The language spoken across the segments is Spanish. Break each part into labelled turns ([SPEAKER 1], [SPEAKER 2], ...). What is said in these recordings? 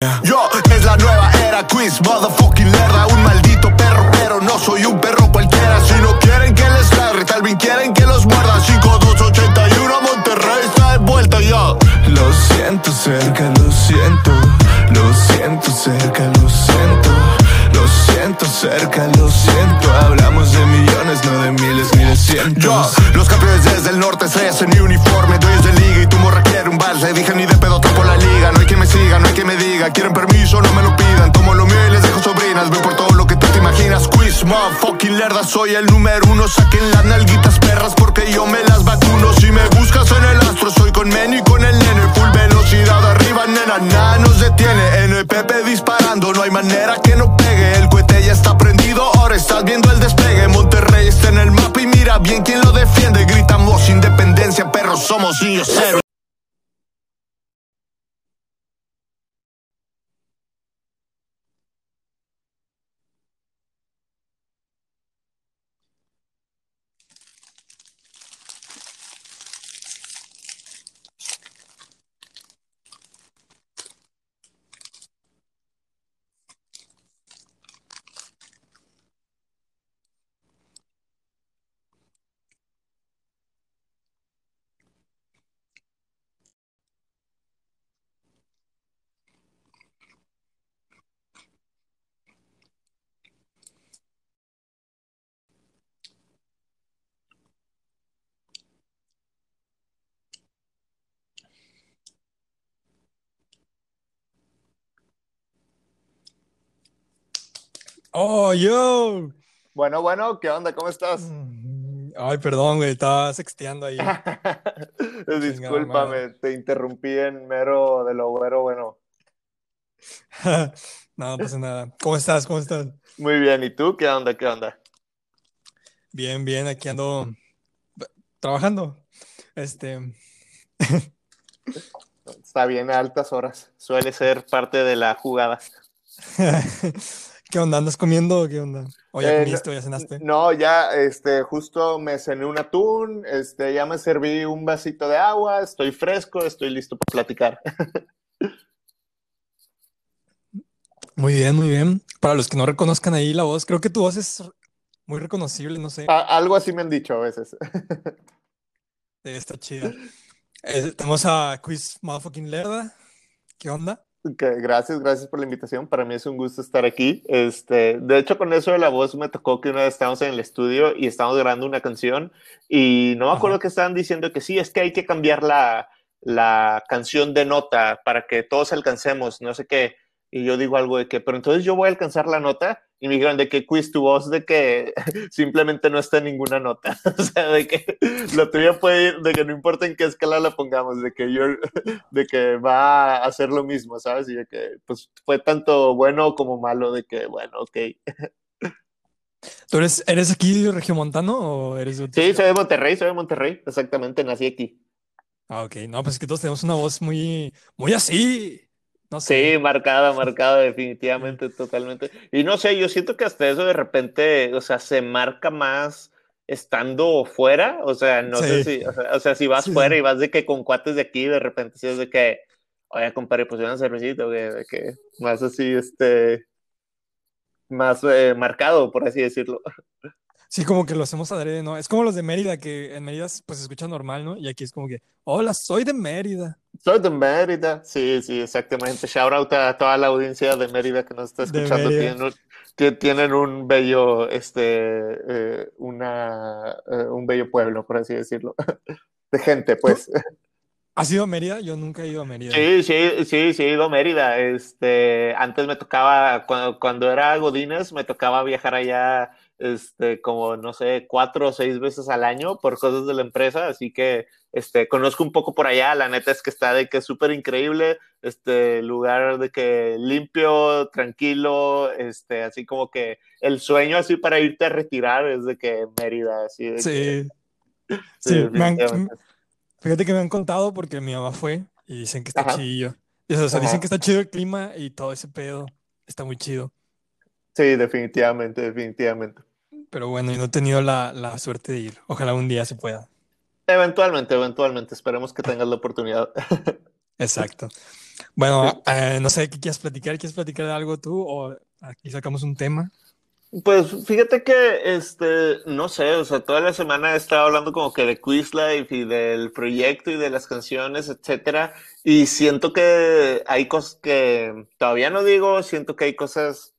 [SPEAKER 1] Yo soy el número uno. Saquen las nalguitas yo.
[SPEAKER 2] Bueno, bueno, ¿qué onda? ¿Cómo estás?
[SPEAKER 3] Mm, Ay, perdón, güey, estaba sexteando ahí.
[SPEAKER 2] Discúlpame, te interrumpí en mero de lo güero, bueno.
[SPEAKER 3] No, no pasa nada. ¿Cómo estás? ¿Cómo estás?
[SPEAKER 2] Muy bien, ¿y tú? ¿Qué onda? ¿Qué onda?
[SPEAKER 3] Bien, bien, aquí ando trabajando. Este,
[SPEAKER 2] Está bien a altas horas, suele ser parte de la jugada.
[SPEAKER 3] ¿qué onda? ¿Andas comiendo o qué onda? ¿O ya
[SPEAKER 2] Eh,
[SPEAKER 3] comiste o ya cenaste?
[SPEAKER 2] No, ya, este, justo me cené un atún, este, ya me serví un vasito de agua, estoy fresco, estoy listo para platicar.
[SPEAKER 3] Muy bien, muy bien. Para los que no reconozcan ahí la voz, creo que tu voz es muy reconocible, no sé.
[SPEAKER 2] A- algo así me han dicho a veces.
[SPEAKER 3] Eh, Está chida. Eh, tenemos a Quiz Motherfucking Lerda. ¿Qué onda?
[SPEAKER 2] Gracias, gracias por la invitación. Para mí es un gusto estar aquí. Este, de hecho, con eso de la voz me tocó que una vez estábamos en el estudio y estábamos grabando una canción y no me acuerdo que estaban diciendo que sí, es que hay que cambiar la, la canción de nota para que todos alcancemos, no sé qué. Y yo digo algo de que, pero entonces yo voy a alcanzar la nota. Y me dijeron de que quiz tu voz, de que simplemente no está en ninguna nota. o sea, de que lo tuyo puede ir, de que no importa en qué escala la pongamos, de que yo, de que va a hacer lo mismo, ¿sabes? Y de que, pues, fue tanto bueno como malo, de que, bueno, ok.
[SPEAKER 3] ¿Tú eres, eres aquí regiomontano o eres de
[SPEAKER 2] Sí, soy de Monterrey, soy de Monterrey, exactamente, nací aquí.
[SPEAKER 3] Ah, ok. No, pues es que todos tenemos una voz muy, muy así. No sé.
[SPEAKER 2] Sí, marcada, marcada, definitivamente, totalmente. Y no sé, yo siento que hasta eso de repente, o sea, se marca más estando fuera, o sea, no sé si, o sea, o sea, si vas
[SPEAKER 3] Sí,
[SPEAKER 2] fuera y vas de que con cuates de aquí, de repente, sí es de que, oye, compadre, pues una cervecita, güey, de que más así, este, más eh, marcado, por así decirlo.
[SPEAKER 3] Sí, como que lo hacemos adrede, ¿no? Es como los de Mérida, que en Mérida pues se escucha normal, ¿no? Y aquí es como que, hola, soy de Mérida.
[SPEAKER 2] Soy de Mérida, sí, sí, exactamente. Shout out a toda la audiencia de Mérida que nos está escuchando. Tienen un, tie- tienen un bello, este, eh, una, eh, un bello pueblo, por así decirlo. De gente, pues.
[SPEAKER 3] ¿Has ido a Mérida? Yo nunca he ido a Mérida.
[SPEAKER 2] Sí, sí, sí, sí, he ido a Mérida. Este, antes me tocaba, cuando, cuando era Godínez, me tocaba viajar allá, este, como, no sé, cuatro o seis veces al año por cosas de la empresa, así que, este, conozco un poco por allá. La neta es que está de que es súper increíble, este, lugar de que limpio, tranquilo, este, así como que el sueño así para irte a retirar es de que Mérida, así de que,
[SPEAKER 3] Sí.
[SPEAKER 2] sí,
[SPEAKER 3] Sí, me han-
[SPEAKER 2] definitivamente.
[SPEAKER 3] fíjate que me han contado porque mi mamá fue y dicen que está
[SPEAKER 2] Ajá.
[SPEAKER 3] chidillo. Y, O sea, dicen que está chido el clima y todo ese pedo. Está muy chido.
[SPEAKER 2] Sí, definitivamente, definitivamente.
[SPEAKER 3] Pero bueno, yo no he tenido la, la suerte de ir. Ojalá un día se pueda.
[SPEAKER 2] Eventualmente, eventualmente, esperemos que tengas la oportunidad.
[SPEAKER 3] Exacto. Bueno, eh, no sé, ¿qué quieres platicar? ¿Quieres platicar de algo tú? O aquí sacamos un tema.
[SPEAKER 2] Pues fíjate que, este, no sé, o sea, toda la semana he estado hablando como que de Quizlife y del proyecto y de las canciones, etcétera, y siento que hay cosas que todavía no digo, siento que hay cosas,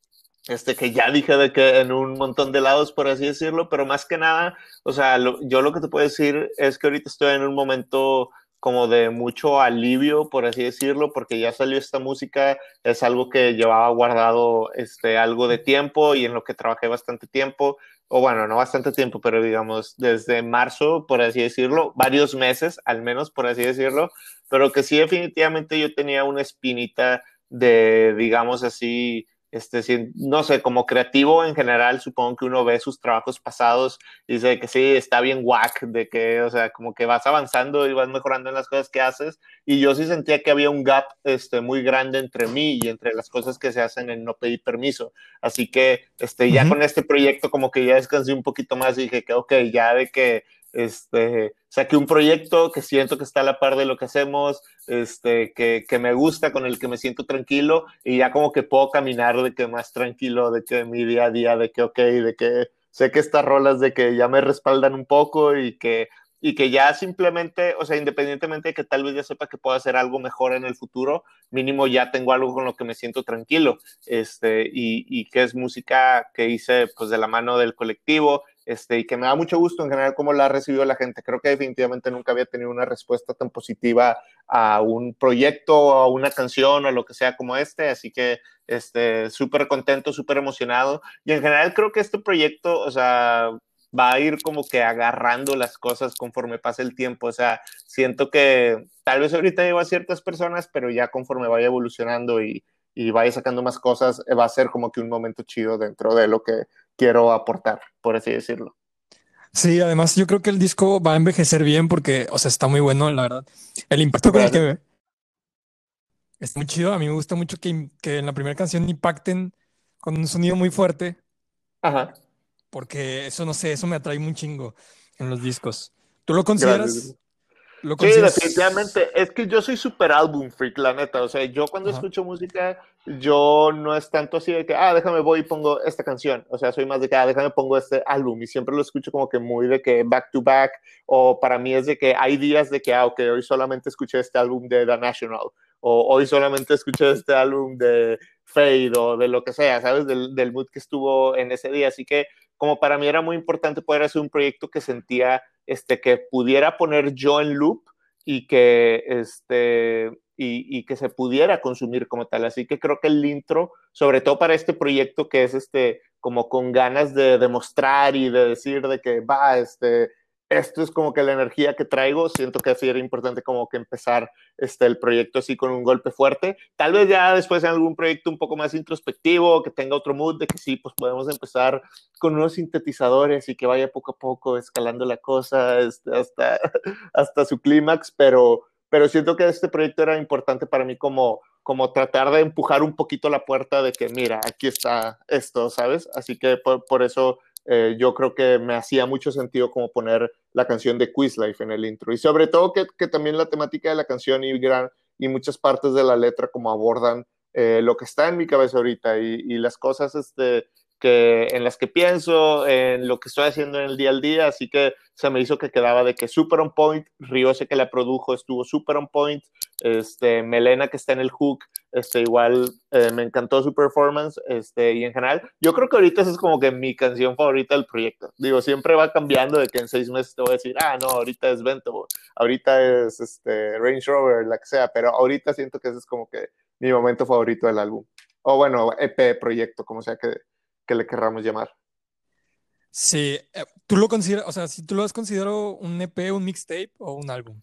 [SPEAKER 2] este, que ya dije de que en un montón de lados, por así decirlo, pero más que nada, o sea, yo lo que te puedo decir es que ahorita estoy en un momento como de mucho alivio, por así decirlo, porque ya salió esta música, es algo que llevaba guardado este, algo de tiempo y en lo que trabajé bastante tiempo, o bueno, no bastante tiempo, pero digamos desde marzo, por así decirlo, varios meses al menos, por así decirlo, pero que sí definitivamente yo tenía una espinita de, digamos así, este, no sé, como creativo en general, supongo que uno ve sus trabajos pasados y dice que sí, está bien whack, de que, o sea, como que vas avanzando y vas mejorando en las cosas que haces. Y yo sí sentía que había un gap este, muy grande entre mí y entre las cosas que se hacen en no pedir permiso. Así que este, ya con este proyecto como que ya descansé un poquito más y dije que, ok, ya de que este, saqué un proyecto que siento que está a la par de lo que hacemos, este, que, que, me gusta, con el que me siento tranquilo y ya como que puedo caminar de que más tranquilo, de que mi día a día, de que ok, de que sé que estas rolas de que ya me respaldan un poco y que y que ya simplemente, o sea, independientemente de que tal vez ya sepa que puedo hacer algo mejor en el futuro, mínimo ya tengo algo con lo que me siento tranquilo, este, y, y que es música que hice pues de la mano del colectivo, este, y que me da mucho gusto en general cómo la ha recibido la gente. Creo que definitivamente nunca había tenido una respuesta tan positiva a un proyecto, a una canción, a lo que sea como este, así que este, súper contento, súper emocionado. Y en general creo que este proyecto, o sea, va a ir como que agarrando las cosas conforme pase el tiempo. O sea, siento que tal vez ahorita llevo a ciertas personas, pero ya conforme vaya evolucionando y, y vaya sacando más cosas, va a ser como que un momento chido dentro de lo que quiero aportar, por así decirlo.
[SPEAKER 3] Sí, además yo creo que el disco va a envejecer bien porque, o sea, está muy bueno, la verdad. El impacto con el que está muy chido. A mí me gusta mucho que, que en la primera canción impacten con un sonido muy fuerte.
[SPEAKER 2] Ajá.
[SPEAKER 3] Porque eso, no sé, eso me atrae un chingo en los discos. ¿Tú lo consideras?
[SPEAKER 2] Sí, definitivamente. Es que yo soy super álbum freak, la neta. O sea, yo cuando escucho música, yo no es tanto así de que, ah, déjame voy y pongo esta canción. O sea, soy más de que, ah, déjame pongo este álbum. Y siempre lo escucho como que muy de que back to back. O para mí es de que hay días de que, ah, ok, hoy solamente escuché este álbum de The National. O hoy solamente escuché este álbum de Fade o de lo que sea, ¿sabes? Del, del mood que estuvo en ese día. Así que como para mí era muy importante poder hacer un proyecto que sentía este, que pudiera poner yo en loop y que, este, y, que se pudiera consumir como tal. Así que creo que el intro, sobre todo para este proyecto que es este, como con ganas de demostrar y de decir de que va, este, esto es como que la energía que traigo, siento que así era importante como que empezar este, el proyecto así con un golpe fuerte. Tal vez ya después en algún proyecto un poco más introspectivo, que tenga otro mood, de que sí, pues podemos empezar con unos sintetizadores y que vaya poco a poco escalando la cosa este, hasta, hasta su clímax, pero, pero siento que este proyecto era importante para mí como, como tratar de empujar un poquito la puerta de que, mira, aquí está esto, ¿sabes? Así que por, por eso eh, yo creo que me hacía mucho sentido como poner la canción de Quizlife en el intro. Y sobre todo que, que también la temática de la canción y, gran, y muchas partes de la letra como abordan eh, lo que está en mi cabeza ahorita y, y las cosas este, que, en las que pienso, en lo que estoy haciendo en el día al día, así que se me hizo que quedaba de que super on point, Río sé que la produjo, estuvo super on point, este, Melena que está en el hook, este, igual eh, me encantó su performance, este, y en general, yo creo que ahorita esa es como que mi canción favorita del proyecto, digo, siempre va cambiando de que en seis meses te voy a decir, ah, no, ahorita es Vento, ahorita es este, Range Rover, la que sea, pero ahorita siento que ese es como que mi momento favorito del álbum, o bueno, EP, proyecto, como sea que que le querramos llamar.
[SPEAKER 3] Sí, eh, tú lo consideras, o sea, si tú lo has considerado un EP, un mixtape o un álbum.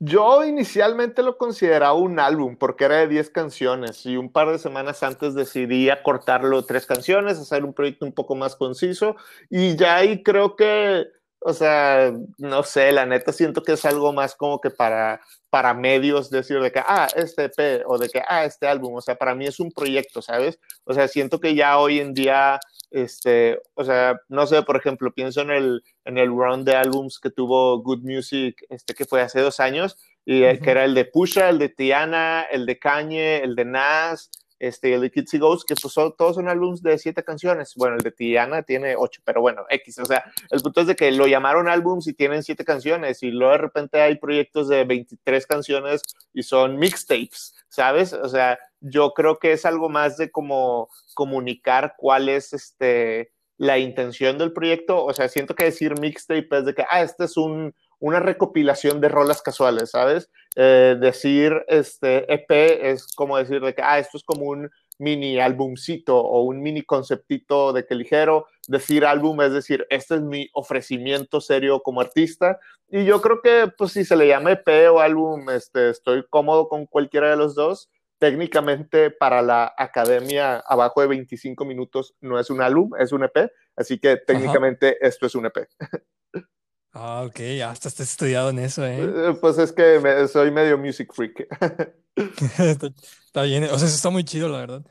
[SPEAKER 2] Yo inicialmente lo consideraba un álbum porque era de 10 canciones y un par de semanas antes decidí acortarlo tres canciones, hacer un proyecto un poco más conciso y ya ahí creo que, o sea, no sé, la neta siento que es algo más como que para, para medios decir de que, ah, este EP o de que, ah, este álbum, o sea, para mí es un proyecto, ¿sabes? O sea, siento que ya hoy en día, este, o sea, no sé, por ejemplo, pienso en el, en el run de álbums que tuvo Good Music, este, que fue hace dos años, y que era el de Pusha, el de Tiana, el de Kanye, el de Nas, este, el de Kitsy Ghost, que todos son álbumes de siete canciones. Bueno, el de Tiana tiene ocho, pero bueno, X. O sea, el punto es de que lo llamaron álbums y tienen siete canciones, y luego de repente hay proyectos de 23 canciones y son mixtapes, ¿sabes? O sea, yo creo que es algo más de como comunicar cuál es este, la intención del proyecto. O sea, siento que decir mixtape es de que, ah, este es un, una recopilación de rolas casuales, ¿sabes? Eh, decir este EP es como decir de que, ah, esto es como un mini álbumcito o un mini conceptito de que ligero. Decir álbum es decir, este es mi ofrecimiento serio como artista. Y yo creo que, pues, si se le llama EP o álbum, este, estoy cómodo con cualquiera de los dos. Técnicamente, para la academia, abajo de 25 minutos no es un álbum, es un EP. Así que técnicamente esto es un EP.
[SPEAKER 3] Ah, ok, hasta estás estudiado en eso, ¿eh?
[SPEAKER 2] ¿eh? Pues es que soy medio music freak.
[SPEAKER 3] está, bien, o sea, eso está muy chido, la verdad.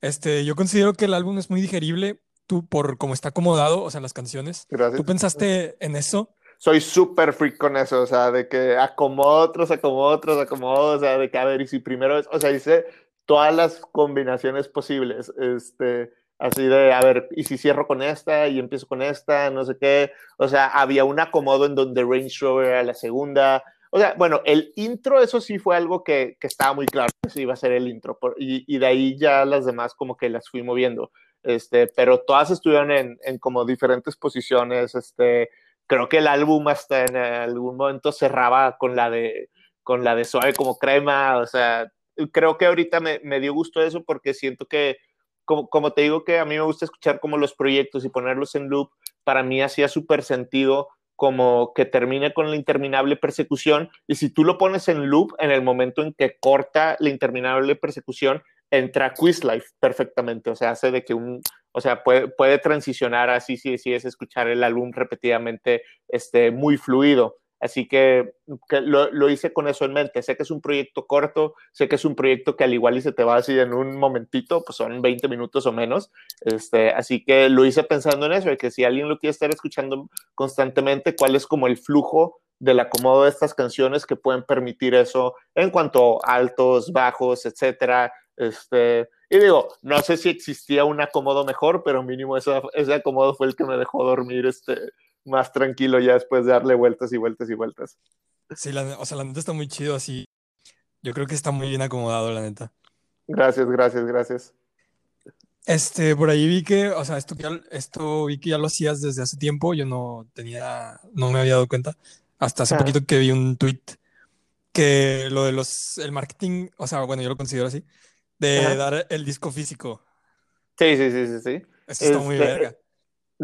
[SPEAKER 3] Este, yo considero que el álbum es muy digerible, tú por cómo está acomodado, o sea, las canciones.
[SPEAKER 2] Gracias.
[SPEAKER 3] ¿Tú pensaste en eso?
[SPEAKER 2] Soy súper freak con eso, o sea, de que acomodo otros, acomodo otros, acomodo, o sea, de que a ver, y si primero es, o sea, hice todas las combinaciones posibles, este así de, a ver, y si cierro con esta y empiezo con esta, no sé qué, o sea, había un acomodo en donde Range Rover era la segunda, o sea, bueno, el intro, eso sí fue algo que, que estaba muy claro, que iba a ser el intro, y, y, de ahí ya las demás como que las fui moviendo, este, pero todas estuvieron en, en como diferentes posiciones, este, creo que el álbum hasta en algún momento cerraba con la de, con la de suave como crema, o sea, creo que ahorita me, me dio gusto eso porque siento que como, te digo que a mí me gusta escuchar como los proyectos y ponerlos en loop, para mí hacía súper sentido como que termine con la interminable persecución y si tú lo pones en loop en el momento en que corta la interminable persecución, entra Quiz Life perfectamente, o sea, hace de que un, o sea, puede, puede transicionar así si sí, es escuchar el álbum repetidamente este, muy fluido. Así que, lo, hice con eso en mente. Sé que es un proyecto corto, sé que es un proyecto que al igual y se te va así en un momentito, pues son 20 minutos o menos. Este, así que lo hice pensando en eso, de que si alguien lo quiere estar escuchando constantemente, cuál es como el flujo del acomodo de estas canciones que pueden permitir eso en cuanto a altos, bajos, etcétera. Este, y digo, no sé si existía un acomodo mejor, pero mínimo ese, ese acomodo fue el que me dejó dormir este, más tranquilo ya después de darle vueltas y vueltas y vueltas.
[SPEAKER 3] Sí, la, o sea, la neta está muy chido así. Yo creo que está muy bien acomodado, la neta.
[SPEAKER 2] Gracias, gracias, gracias.
[SPEAKER 3] Este, por ahí vi que, o sea, esto, esto vi que ya lo hacías desde hace tiempo, yo no tenía, no me había dado cuenta, hasta hace ah. poquito que vi un tweet que lo de los, el marketing, o sea, bueno, yo lo considero así, de dar el disco físico.
[SPEAKER 2] Sí, sí, sí, sí, sí.
[SPEAKER 3] Eso está muy este, verga.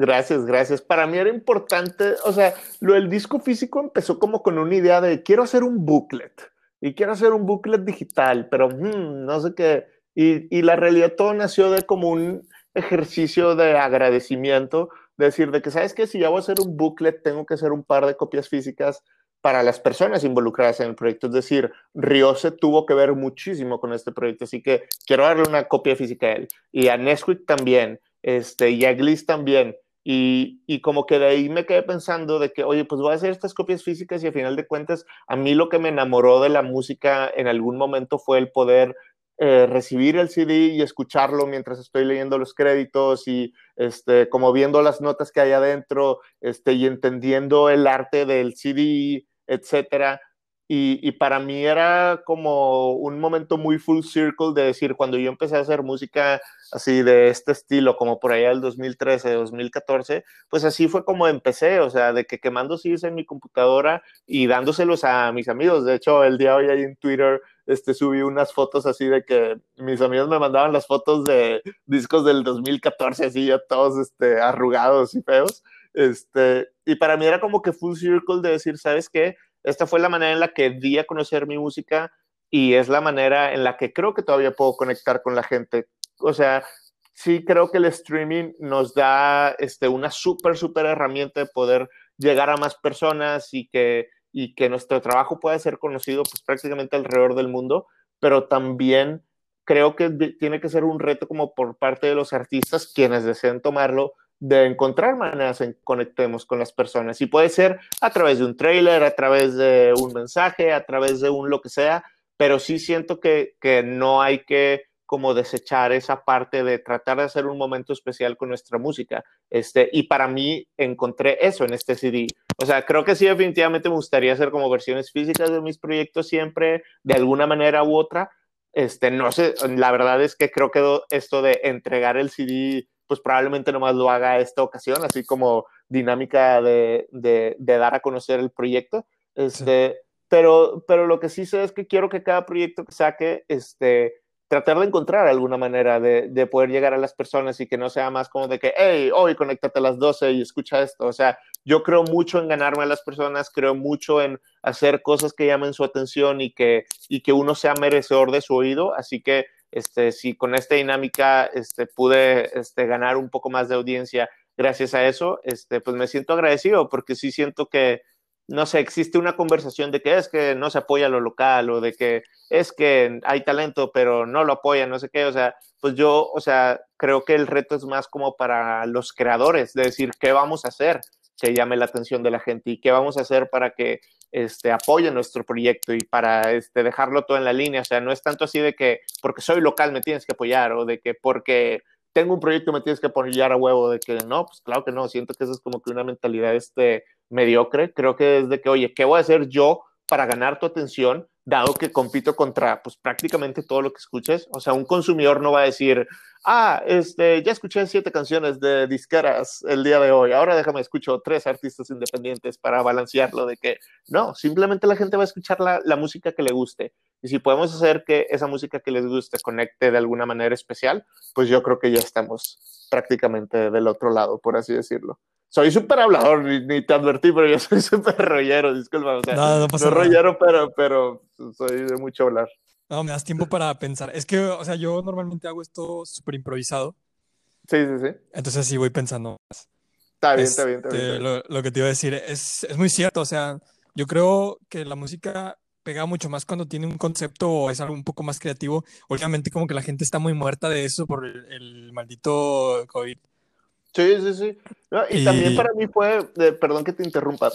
[SPEAKER 2] Gracias, gracias. Para mí era importante, o sea, lo del disco físico empezó como con una idea de quiero hacer un booklet y quiero hacer un booklet digital, pero mm, no sé qué. Y, y, la realidad todo nació de como un ejercicio de agradecimiento, de decir de que, ¿sabes qué? Si ya voy a hacer un booklet, tengo que hacer un par de copias físicas para las personas involucradas en el proyecto. Es decir, Riose tuvo que ver muchísimo con este proyecto, así que quiero darle una copia física a él. Y a Nesquik también, este, y a Gliss también. Y, como que de ahí me quedé pensando de que, oye, pues voy a hacer estas copias físicas y al final de cuentas, a mí lo que me enamoró de la música en algún momento fue el poder eh, recibir el CD y escucharlo mientras estoy leyendo los créditos y este, como viendo las notas que hay adentro este, y entendiendo el arte del CD, etcétera. Y, para mí era como un momento muy full circle de decir, cuando yo empecé a hacer música así de este estilo, como por allá del 2013, 2014, pues así fue como empecé, o sea, de que quemando CDs en mi computadora y dándoselos a mis amigos. De hecho, el día de hoy ahí en Twitter este, subí unas fotos así de que mis amigos me mandaban las fotos de discos del 2014, así ya todos este, arrugados y feos. Este, y para mí era como que full circle de decir, ¿sabes qué? Esta fue la manera en la que di a conocer mi música y es la manera en la que creo que todavía puedo conectar con la gente. O sea, sí creo que el streaming nos da este, una súper, súper herramienta de poder llegar a más personas y que, nuestro trabajo pueda ser conocido pues, prácticamente alrededor del mundo, pero también creo que tiene que ser un reto como por parte de los artistas quienes deseen tomarlo, de encontrar maneras en que conectemos con las personas. Y puede ser a través de un trailer, a través de un mensaje, a través de un lo que sea, pero sí siento que, que no hay que como desechar esa parte de tratar de hacer un momento especial con nuestra música. Este, y para mí encontré eso en este CD. O sea, creo que sí, definitivamente me gustaría hacer como versiones físicas de mis proyectos siempre, de alguna manera u otra. Este, no sé, la verdad es que creo que esto de entregar el CD, pues probablemente nomás lo haga esta ocasión, así como dinámica de, de, dar a conocer el proyecto. Este, pero, pero lo que sí sé es que quiero que cada proyecto que saque, este, tratar de encontrar alguna manera de, de, poder llegar a las personas y que no sea más como de que, hey, hoy conéctate a las 12 y escucha esto. O sea, yo creo mucho en ganarme a las personas, creo mucho en hacer cosas que llamen su atención y que, y que uno sea merecedor de su oído. Así que, este, si con esta dinámica este, pude este, ganar un poco más de audiencia gracias a eso, este, pues me siento agradecido porque sí siento que no sé, existe una conversación de que es que no se apoya lo local o de que es que hay talento pero no lo apoyan, no sé qué, o sea, pues yo, o sea, creo que el reto es más como para los creadores, de decir, ¿qué vamos a hacer que llame la atención de la gente y qué vamos a hacer para que este, apoyen nuestro proyecto y para este, dejarlo todo en la línea, o sea, no es tanto así de que porque soy local me tienes que apoyar o de que porque tengo un proyecto me tienes que apoyar a huevo, de que no, pues claro que no, siento que eso es como que una mentalidad este, mediocre, creo que es de que, oye, ¿qué voy a hacer yo para ganar tu atención? Dado que compito contra pues prácticamente todo lo que escuches. O sea, un consumidor no va a decir, ah, este, ya escuché siete canciones de disqueras el día de hoy, ahora déjame escucho tres artistas independientes para balancearlo de que no, simplemente la gente va a escuchar la, la música que le guste. Y si podemos hacer que esa música que les guste conecte de alguna manera especial, pues yo creo que ya estamos prácticamente del otro lado, por así decirlo soy súper hablador, ni, te advertí, pero yo soy súper rollero, disculpa. O sea, no, no, pasa no rollero, pero, pero soy de mucho hablar.
[SPEAKER 3] No, me das tiempo para pensar. Es que, o sea, yo normalmente hago esto súper improvisado.
[SPEAKER 2] Sí, sí, sí.
[SPEAKER 3] Entonces sí voy pensando
[SPEAKER 2] más. Está bien, está bien, está bien. Este,
[SPEAKER 3] lo, lo, que te iba a decir es, es muy cierto. O sea, yo creo que la música pega mucho más cuando tiene un concepto o es algo un poco más creativo. Obviamente como que la gente está muy muerta de eso por el, el maldito COVID.
[SPEAKER 2] Sí, sí, sí. y, también para mí fue, perdón que te interrumpa,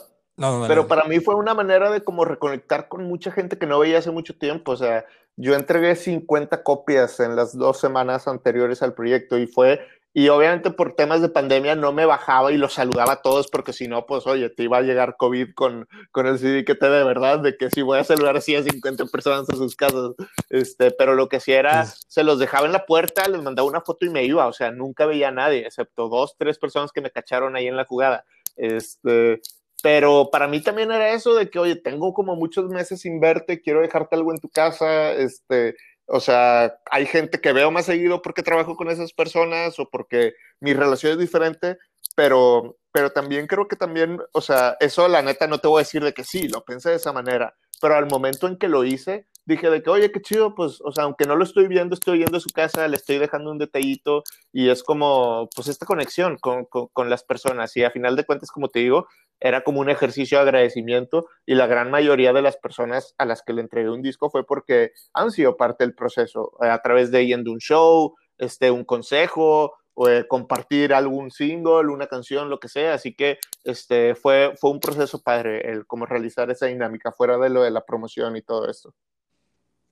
[SPEAKER 2] pero para mí fue una manera de como reconectar con mucha gente que no veía hace mucho tiempo. O sea, yo entregué 50 copias en las dos semanas anteriores al proyecto y fue y obviamente por temas de pandemia no me bajaba y los saludaba a todos porque si no, pues oye, te iba a llegar COVID con, con el CD que te de verdad, de que si voy a saludar así a 50 personas a sus casas. Este, pero lo que sí era, se los dejaba en la puerta, les mandaba una foto y me iba. O sea, nunca veía a nadie, excepto dos, tres personas que me cacharon ahí en la jugada. Este, pero para mí también era eso de que, oye, tengo como muchos meses sin verte, quiero dejarte algo en tu casa, este, o sea, hay gente que veo más seguido porque trabajo con esas personas o porque mi relación es diferente, pero, pero también creo que también, o sea, eso la neta no te voy a decir de que sí, lo pensé de esa manera, pero al momento en que lo hice, dije de que, oye, qué chido, pues, o sea, aunque no lo estoy viendo, estoy yendo a su casa, le estoy dejando un detallito y es como, pues, esta conexión con, con, con las personas. Y a final de cuentas, como te digo, era como un ejercicio de agradecimiento y la gran mayoría de las personas a las que le entregué un disco fue porque han sido parte del proceso, eh, a través de yendo un show, este, un consejo, o compartir algún single, una canción, lo que sea. Así que este, fue, fue un proceso padre el cómo realizar esa dinámica fuera de lo de la promoción y todo esto.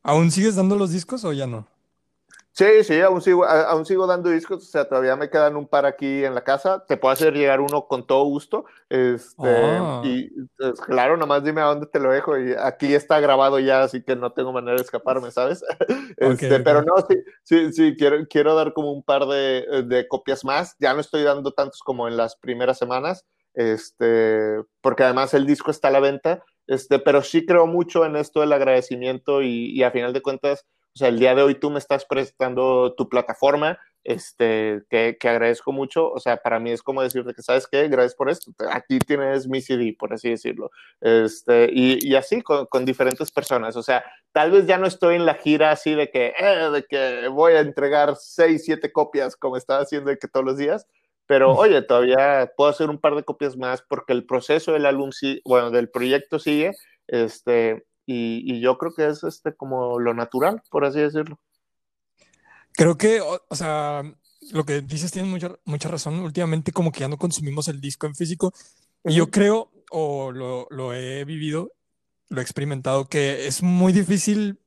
[SPEAKER 3] ¿Aún sigues dando los discos o ya no?
[SPEAKER 2] Sí, sí, aún sigo, aún sigo dando discos, o sea, todavía me quedan un par aquí en la casa, te puedo hacer llegar uno con todo gusto, este, ah. y pues, claro, nomás dime a dónde te lo dejo, y aquí está grabado ya, así que no tengo manera de escaparme, ¿sabes? Este, Pero no, sí, sí, sí, quiero, quiero dar como un par de, de, copias más, ya no estoy dando tantos como en las primeras semanas, este, porque además el disco está a la venta, este, pero sí creo mucho en esto del agradecimiento y, y a final de cuentas, o sea, el día de hoy tú me estás prestando tu plataforma, este, que, que, agradezco mucho. O sea, para mí es como decirte que, ¿sabes qué? Gracias por esto. Aquí tienes mi CD, por así decirlo. Este, y, y así con, con, diferentes personas. O sea, tal vez ya no estoy en la gira así de que, eh, de que voy a entregar seis, siete copias como estaba haciendo de que todos los días. Pero oye, todavía puedo hacer un par de copias más porque el proceso del álbum, bueno, del proyecto sigue. Este, y, yo creo que es este como lo natural, por así decirlo.
[SPEAKER 3] Creo que, o, sea, lo que dices tiene mucha, mucha razón. Últimamente como que ya no consumimos el disco en físico. Y yo creo, o lo, lo he vivido, lo he experimentado, que es muy difícil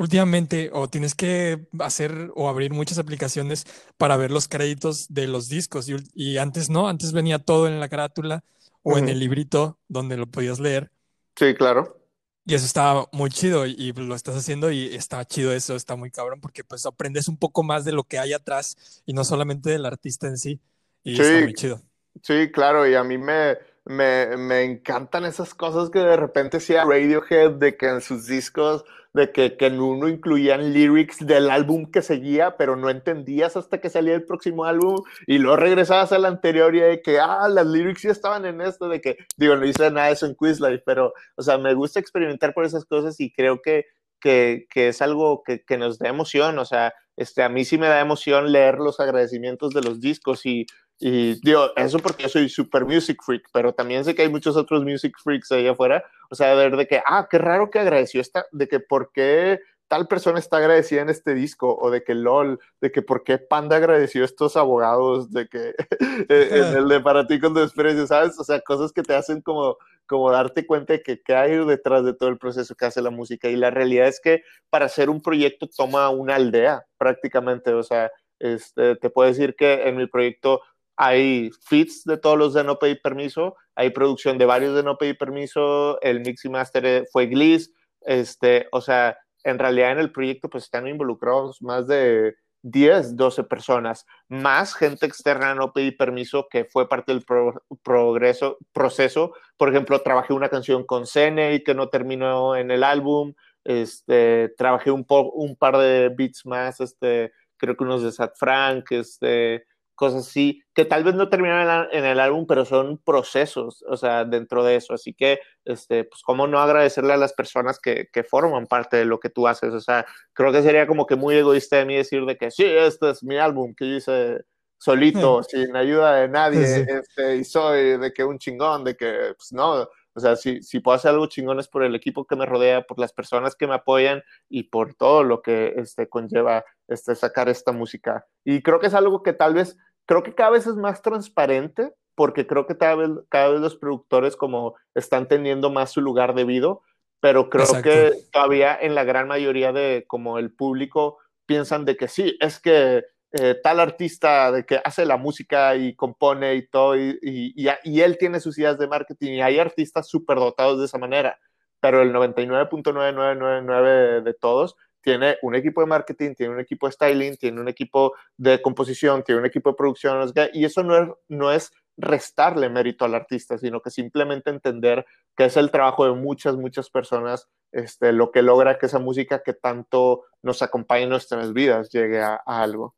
[SPEAKER 3] últimamente o tienes que hacer o abrir muchas aplicaciones para ver los créditos de los discos y, y antes no, antes venía todo en la carátula o en el librito donde lo podías leer
[SPEAKER 2] Sí, claro.
[SPEAKER 3] y eso estaba muy chido y, y lo estás haciendo y está chido eso, está muy cabrón porque pues aprendes un poco más de lo que hay atrás y no solamente del artista en sí y está
[SPEAKER 2] Sí,
[SPEAKER 3] muy chido.
[SPEAKER 2] Sí, claro, y a mí me, me, me encantan esas cosas que de repente hacía Radiohead, de que en sus discos, de que, que en uno incluían lyrics del álbum que seguía, pero no entendías hasta que salía el próximo álbum, y luego regresabas al anterior y de que, ah, las lyrics ya estaban en esto, de que, digo, no hice nada de eso en Quizlife, pero, o sea, me gusta experimentar por esas cosas y creo que, que, que es algo que, que nos da emoción, o sea, este, a mí sí me da emoción leer los agradecimientos de los discos y y digo, eso porque yo soy super music freak, pero también sé que hay muchos otros music freaks ahí afuera. O sea, de ver de que, ah, qué raro que agradeció esta, de que por qué tal persona está agradecida en este disco, o de que LOL, de que por qué Panda agradeció a estos abogados, de que en el de para ti con desprecio, ¿sabes? O sea, cosas que te hacen como, como darte cuenta de que qué hay detrás de todo el proceso que hace la música. Y la realidad es que para hacer un proyecto toma una aldea prácticamente. O sea, este, te puedo decir que en mi proyecto hay feeds de todos los de no pedir permiso, hay producción de varios de no pedir permiso, el mix y master fue Gliss, este, o sea, en realidad en el proyecto pues están involucrados más de 10, 12 personas, más gente externa no pedir permiso que fue parte del pro progreso, proceso. Por ejemplo, trabajé una canción con Cene que no terminó en el álbum, este, trabajé un, un par de beats más, este, creo que unos de Sat Frank, este, cosas así, que tal vez no terminan en, el álbum, pero son procesos, o sea, dentro de eso. Así que, este, pues, ¿cómo no agradecerle a las personas que, que, forman parte de lo que tú haces? O sea, creo que sería como que muy egoísta de mí decir de que sí, este es mi álbum que yo hice solito, sin ayuda de nadie, sí. este, y soy de que un chingón, de que, pues, no. O sea, si, si puedo hacer algo chingón es por el equipo que me rodea, por las personas que me apoyan y por todo lo que este, conlleva este, sacar esta música. Y creo que es algo que tal vez creo que cada vez es más transparente porque creo que cada vez, cada vez los productores como están teniendo más su lugar debido, pero creo Exacto. que todavía en la gran mayoría de como el público piensan de que sí, es que eh, tal artista de que hace la música y compone y todo, y, y, y él tiene sus ideas de marketing, y hay artistas súper dotados de esa manera, pero el 99.9999 de todos tiene un equipo de marketing, tiene un equipo de styling, tiene un equipo de composición, tiene un equipo de producción, y eso no es, no es restarle mérito al artista, sino que simplemente entender que es el trabajo de muchas, muchas personas este, lo que logra que esa música que tanto nos acompaña en nuestras vidas llegue a, a algo.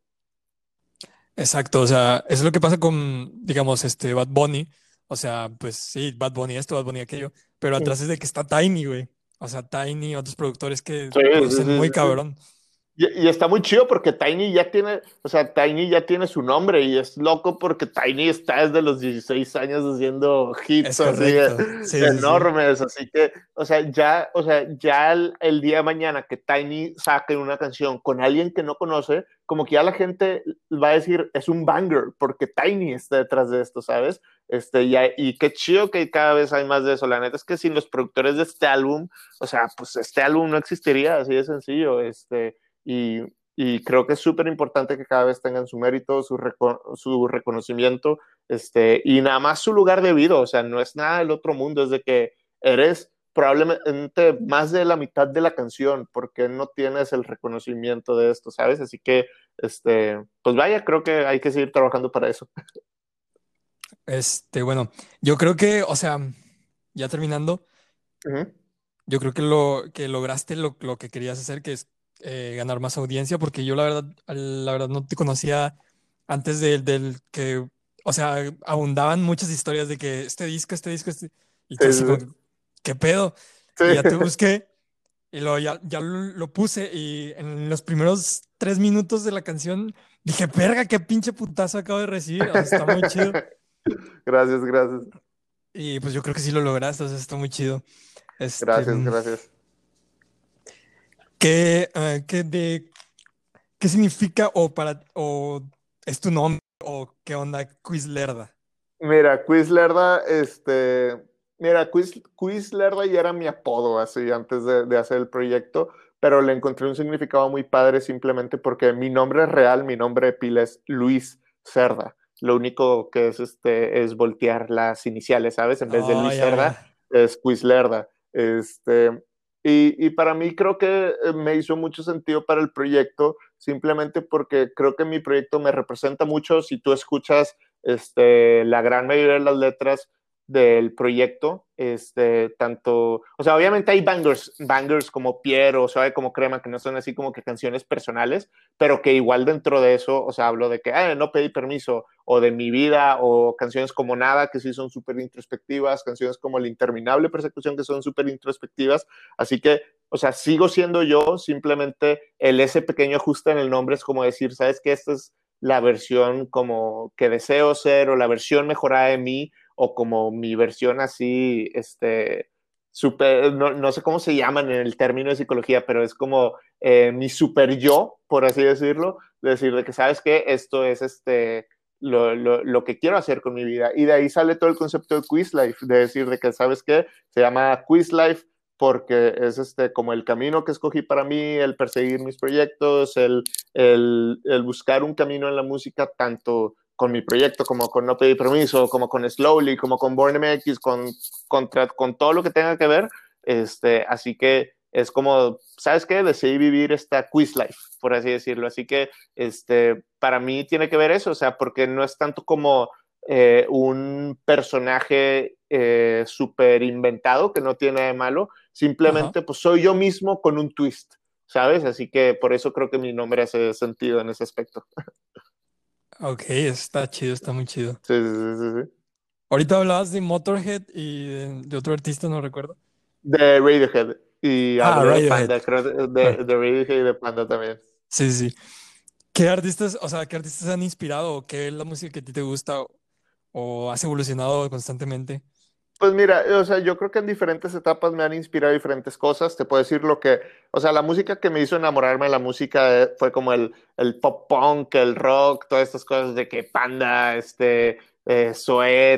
[SPEAKER 3] Exacto, o sea, eso es lo que pasa con, digamos, este Bad Bunny. O sea, pues sí, Bad Bunny esto, Bad Bunny aquello, pero atrás sí. es de que está Tiny, güey. O sea, Tiny, otros productores que sí, producen sí, muy cabrón.
[SPEAKER 2] Y, y, está muy chido porque Tiny ya tiene, o sea, Tiny ya tiene su nombre y es loco porque Tiny está desde los 16 años haciendo hits así, sí, enormes, sí, así que, o sea, ya, o sea, ya el, el, día de mañana que Tiny saque una canción con alguien que no conoce, como que ya la gente va a decir, es un banger porque Tiny está detrás de esto, ¿sabes? Este, y, y qué chido que cada vez hay más de eso. La neta es que sin los productores de este álbum, o sea, pues este álbum no existiría, así de sencillo, este, y, y creo que es súper importante que cada vez tengan su mérito, su, reco su reconocimiento, este, y nada más su lugar debido, o sea, no es nada del otro mundo, es de que eres probablemente más de la mitad de la canción, porque no tienes el reconocimiento de esto, ¿sabes? Así que, este, pues vaya, creo que hay que seguir trabajando para eso.
[SPEAKER 3] Este, bueno, yo creo que, o sea, ya terminando, uh -huh. yo creo que lo que lograste lo, lo que querías hacer, que es eh, ganar más audiencia, porque yo la verdad, la verdad no te conocía antes del, del que, o sea, abundaban muchas historias de que este disco, este disco, este, y tú así como, ¿qué pedo? Sí. Y ya te busqué y luego ya, ya lo puse y en los primeros tres minutos de la canción dije, perga, qué pinche putazo acabo de recibir, o sea, está muy chido.
[SPEAKER 2] Gracias, gracias.
[SPEAKER 3] Y pues yo creo que sí lo lograste, o sea, está muy chido.
[SPEAKER 2] Este, gracias, gracias.
[SPEAKER 3] ¿Qué, uh, qué, de, ¿Qué significa o para o ¿Es tu nombre o qué onda Quizlerda?
[SPEAKER 2] Mira, Quizlerda, este, mira, Quiz, Quizlerda ya era mi apodo así antes de, de hacer el proyecto, pero le encontré un significado muy padre simplemente porque mi nombre real, mi nombre de pila es Luis Cerda. Lo único que es este es voltear las iniciales, ¿sabes? En vez de
[SPEAKER 3] Oh,
[SPEAKER 2] Luis
[SPEAKER 3] ya,
[SPEAKER 2] Cerda, es Quizlerda. Este, y, para mí creo que eh, me hizo mucho sentido para el proyecto, simplemente porque creo que mi proyecto me representa mucho. Si tú escuchas este, la gran mayoría de las letras del proyecto, este, tanto, o sea, obviamente hay bangers, bangers como Piero, Suave como Crema, que no son así como que canciones personales, pero que igual dentro de eso, o sea, hablo de que, ah, no pedí permiso, o de mi vida, o canciones como Nada, que sí son súper introspectivas, canciones como La Interminable Persecución, que son súper introspectivas, así que, o sea, sigo siendo yo, simplemente el ese pequeño ajuste en el nombre es como decir, ¿sabes qué? Esta es la versión como que deseo ser, o la versión mejorada de mí, o como mi versión así, este, super, no, no, sé cómo se llaman en el término de psicología, pero es como eh, mi super yo, por así decirlo, decir de que sabes que esto es este, lo, lo, lo, que quiero hacer con mi vida. Y de ahí sale todo el concepto de Quiz Life, de decir de que sabes que se llama Quiz Life porque es este, como el camino que escogí para mí, el perseguir mis proyectos, el, el, el buscar un camino en la música, tanto con mi proyecto, como con No Pedí Permiso, como con Slowly, como con Born MX, con, con, con todo lo que tenga que ver. Este, así que es como, ¿sabes qué? Decidí vivir esta quiz life, por así decirlo. Así que este, para mí tiene que ver eso, o sea, porque no es tanto como eh, un personaje eh, súper inventado, que no tiene de malo, simplemente Ajá. pues soy yo mismo con un twist, ¿sabes? Así que por eso creo que mi nombre hace sentido en ese aspecto.
[SPEAKER 3] Ok, está chido, está muy chido.
[SPEAKER 2] Sí, sí, sí, sí.
[SPEAKER 3] Ahorita hablabas de Motorhead y de, de otro artista, no recuerdo.
[SPEAKER 2] De Radiohead. Y ah, Radiohead. de Panda, creo, de, de, de Radiohead y de Panda también.
[SPEAKER 3] Sí, sí. ¿Qué artistas, o sea, qué artistas han inspirado? ¿O qué es la música que a ti te gusta? ¿O has evolucionado constantemente?
[SPEAKER 2] Pues mira, o sea, yo creo que en diferentes etapas me han inspirado diferentes cosas. Te puedo decir lo que, o sea, la música que me hizo enamorarme de la música fue como el, el pop punk, el rock, todas estas cosas de que Panda, este, eh,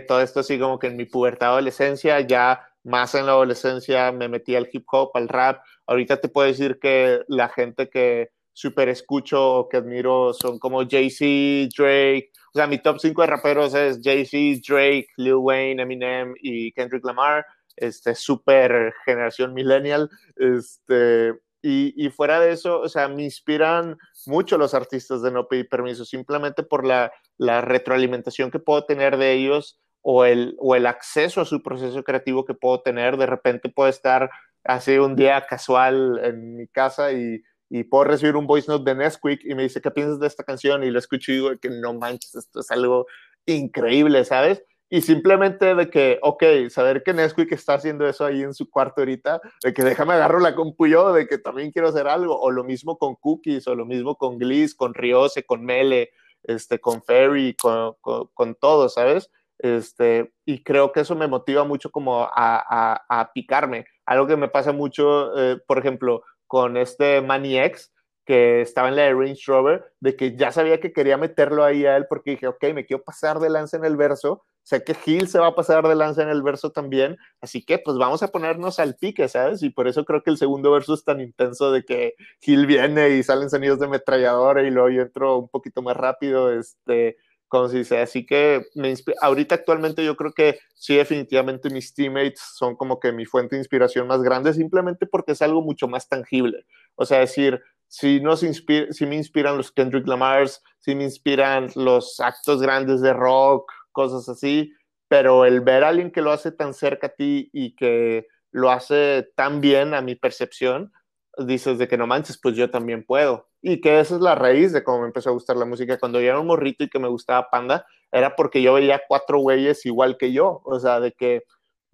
[SPEAKER 2] todo esto así como que en mi pubertad adolescencia, ya más en la adolescencia me metí al hip hop, al rap. Ahorita te puedo decir que la gente que súper escucho que admiro son como Jay-Z, Drake, o sea, mi top 5 de raperos es Jay-Z, Drake, Lil Wayne, Eminem y Kendrick Lamar. Este, super generación millennial. Este, y, y, fuera de eso, o sea, me inspiran mucho los artistas de No Pedir Permiso, simplemente por la, la retroalimentación que puedo tener de ellos o el, o el acceso a su proceso creativo que puedo tener. De repente puedo estar así un día casual en mi casa y y puedo recibir un voice note de Nesquik y me dice, ¿qué piensas de esta canción? Y lo escucho y digo que no manches, esto es algo increíble, ¿sabes? Y simplemente de que, ok, saber que Nesquik está haciendo eso ahí en su cuarto ahorita, de que déjame agarro la compu yo, de que también quiero hacer algo, o lo mismo con Cookies, o lo mismo con Gliss, con Riose, con Mele, este, con Ferry, con, con, con todo, ¿sabes? Este, y creo que eso me motiva mucho como a, a, a picarme. Algo que me pasa mucho, eh, por ejemplo, con este Manny X, que estaba en la de Range Rover, de que ya sabía que quería meterlo ahí a él porque dije, ok, me quiero pasar de lanza en el verso, sé que Gil se va a pasar de lanza en el verso también, así que pues vamos a ponernos al pique, ¿sabes? Y por eso creo que el segundo verso es tan intenso de que Gil viene y salen sonidos de ametralladora y luego yo entro un poquito más rápido, este, como se dice, así que me ahorita actualmente yo creo que sí definitivamente mis teammates son como que mi fuente de inspiración más grande simplemente porque es algo mucho más tangible, o sea, decir, si, nos inspira, si me inspiran los Kendrick Lamars, si me inspiran los actos grandes de rock, cosas así, pero el ver a alguien que lo hace tan cerca a ti y que lo hace tan bien a mi percepción, dices de que no manches, pues yo también puedo. Y que esa es la raíz de cómo me empezó a gustar la música. Cuando yo era un morrito y que me gustaba Panda, era porque yo veía cuatro güeyes igual que yo. O sea, de que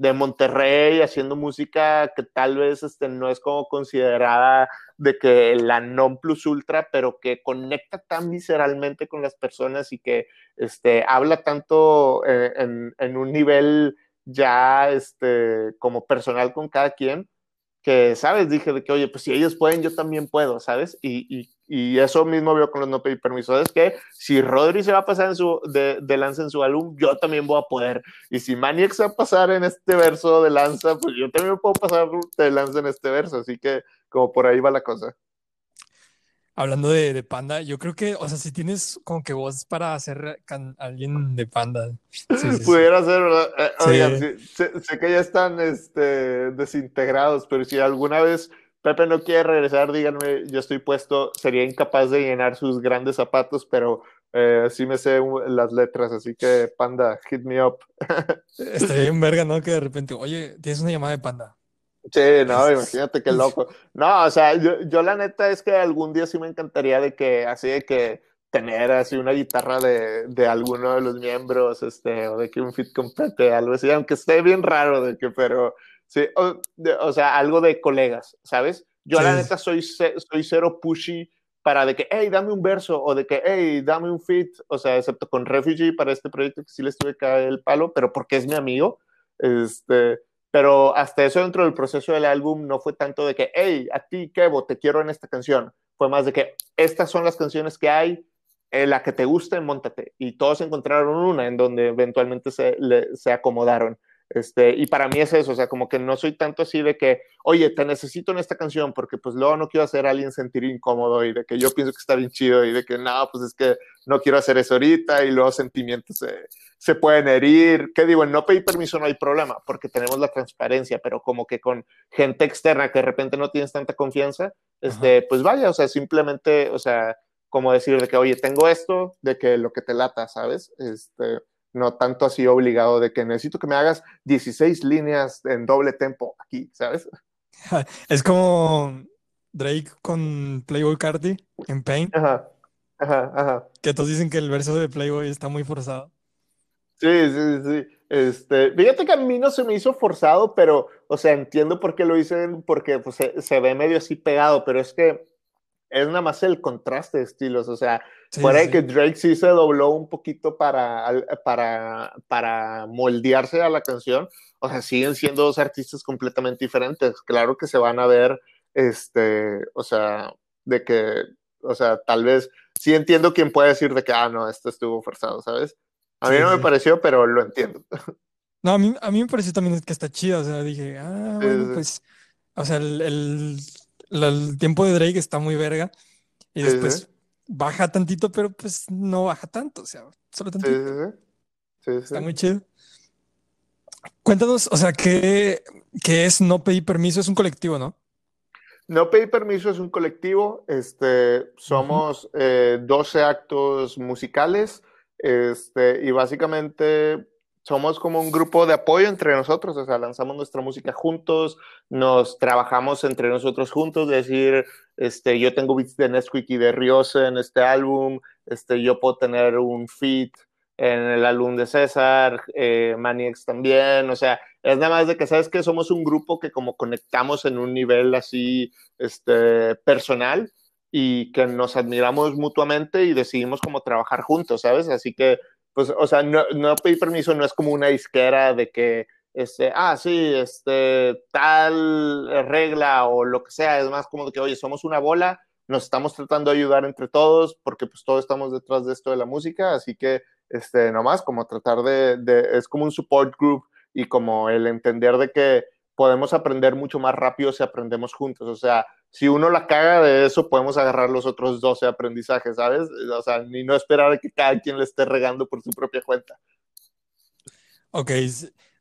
[SPEAKER 2] de Monterrey haciendo música que tal vez este, no es como considerada de que la non plus ultra, pero que conecta tan visceralmente con las personas y que este, habla tanto eh, en, un nivel ya este, como personal con cada quien, que, ¿sabes? Dije de que, oye, pues si ellos pueden, yo también puedo, ¿sabes? Y, y, y, eso mismo veo con los no pedí permiso. Es que si Rodri se va a pasar en su, de, de, lanza en su álbum, yo también voy a poder. Y si Maniac se va a pasar en este verso de lanza, pues yo también puedo pasar de lanza en este verso. Así que como por ahí va la cosa.
[SPEAKER 3] Hablando de, de, Panda, yo creo que, o sea, si tienes como que voz para hacer alguien de Panda.
[SPEAKER 2] Pudiera ser, ¿verdad? Eh, oigan, sé, que ya están este, desintegrados, pero si alguna vez Pepe no quiere regresar, díganme, yo estoy puesto, sería incapaz de llenar sus grandes zapatos, pero eh, sí me sé las letras, así que Panda, hit me up.
[SPEAKER 3] Estaría bien verga, ¿no? Que de repente, oye, tienes una llamada de Panda.
[SPEAKER 2] Sí, no, imagínate qué loco. No, o sea, yo, yo, la neta es que algún día sí me encantaría de que, así de que tener así una guitarra de, de alguno de los miembros, este, o de que un fit complete, algo así, aunque esté bien raro de que, pero sí, o, o sea, algo de colegas, ¿sabes? Yo la neta soy, soy cero pushy para de que, hey, dame un verso, o de que, hey, dame un fit, o sea, excepto con Refugee para este proyecto que sí les tuve que dar el palo, pero porque es mi amigo, este pero hasta eso dentro del proceso del álbum no fue tanto de que, hey, a ti, Kevo, te quiero en esta canción. Fue más de que estas son las canciones que hay, eh, la que te guste, montate. Y todos encontraron una en donde eventualmente se, se acomodaron. Este, y para mí es eso, o sea, como que no soy tanto así de que, oye, te necesito en esta canción, porque pues luego no quiero hacer a alguien sentir incómodo y de que yo pienso que está bien chido y de que no, pues es que no quiero hacer eso ahorita y luego sentimientos se, se pueden herir. ¿Qué digo? En no pedir permiso no hay problema, porque tenemos la transparencia, pero como que con gente externa que de repente no tienes tanta confianza, este, pues vaya, o sea, simplemente, o sea, como decir de que, oye, tengo esto, de que lo que te lata, ¿sabes? Este, no tanto así obligado de que necesito que me hagas 16 líneas en doble tempo aquí, ¿sabes?
[SPEAKER 3] Es como Drake con Playboy Carti en Pain.
[SPEAKER 2] Ajá, ajá, ajá.
[SPEAKER 3] Que todos dicen que el verso de Playboy está muy forzado.
[SPEAKER 2] Sí, sí, sí. Este, fíjate que a mí no se me hizo forzado, pero, o sea, entiendo por qué lo dicen, porque pues, se, se ve medio así pegado, pero es que es nada más el contraste de estilos, o sea, fuera de que Drake sí se dobló un poquito para, para, para moldearse a la canción, o sea, siguen siendo dos artistas completamente diferentes, claro que se van a ver, este, o sea, de que, o sea, tal vez, sí entiendo quién puede decir de que, ah, no, esto estuvo forzado, ¿sabes? A mí no me pareció, pero lo entiendo.
[SPEAKER 3] No, a mí, a mí me pareció también que está chido, o sea, dije, ah, bueno, pues, o sea, el el tiempo de Drake está muy verga. Y después baja tantito, pero pues no baja tanto, o sea, solo tantito. está muy chido. Cuéntanos, o sea, ¿qué, ¿qué, es No Pedí Permiso? Es un colectivo, ¿no?
[SPEAKER 2] No Pedí Permiso es un colectivo. Este, somos 12 eh, actos musicales. Este, y básicamente somos como un grupo de apoyo entre nosotros, o sea, lanzamos nuestra música juntos, nos trabajamos entre nosotros juntos, decir, este, yo tengo beats de Nesquik y de Riose en este álbum, este, yo puedo tener un feat en el álbum de César, eh, Manix también, o sea, es nada más de que sabes que somos un grupo que como conectamos en un nivel así, este, personal y que nos admiramos mutuamente y decidimos como trabajar juntos, ¿sabes? Así que pues, o sea, no, no pedir permiso no es como una disquera de que, este, ah, sí, este, tal regla o lo que sea, es más como que, oye, somos una bola, nos estamos tratando de ayudar entre todos, porque pues todos estamos detrás de esto de la música, así que, este, nomás como tratar de es como un support group y como el entender de que podemos aprender mucho más rápido si aprendemos juntos, o sea, si uno la caga de eso, podemos agarrar los otros 12 aprendizajes, ¿sabes? O sea, ni no esperar a que cada quien le esté regando por su propia cuenta.
[SPEAKER 3] Ok,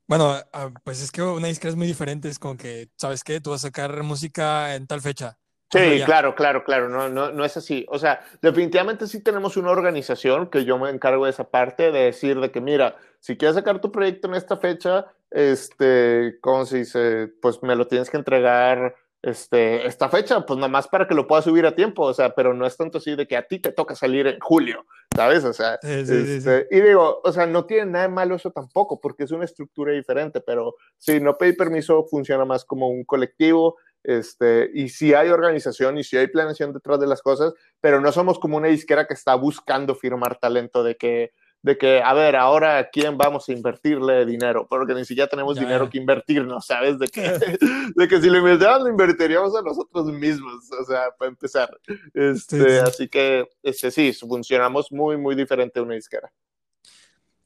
[SPEAKER 3] bueno, ah, pues es que una disquera es muy diferente, es como que, ¿sabes qué? Tú vas a sacar música en tal fecha.
[SPEAKER 2] Sí, claro, claro, claro, no, no, no es así. O sea, definitivamente sí tenemos una organización que yo me encargo de esa parte, de decir de que, mira, si quieres sacar tu proyecto en esta fecha, este, ¿cómo se dice? Pues me lo tienes que entregar este, esta fecha, pues nada más para que lo puedas subir a tiempo, o sea, pero no es tanto así de que a ti te toca salir en julio, ¿sabes? O sea, este, y digo, o sea, no tiene nada de malo eso tampoco, porque es una estructura diferente, pero si no pedir permiso funciona más como un colectivo, este, y si hay organización y si hay planeación detrás de las cosas, pero no somos como una disquera que está buscando firmar talento de que, de que, a ver, ahora a quién vamos a invertirle dinero, porque ni siquiera tenemos
[SPEAKER 3] Ya,
[SPEAKER 2] dinero
[SPEAKER 3] ya.
[SPEAKER 2] que invertirnos, ¿sabes? De que, de que si lo invirtiéramos, lo invertiríamos a nosotros mismos, o sea, para empezar. Este,
[SPEAKER 3] Sí, sí.
[SPEAKER 2] Así que, este, sí, funcionamos muy, muy diferente a una disquera.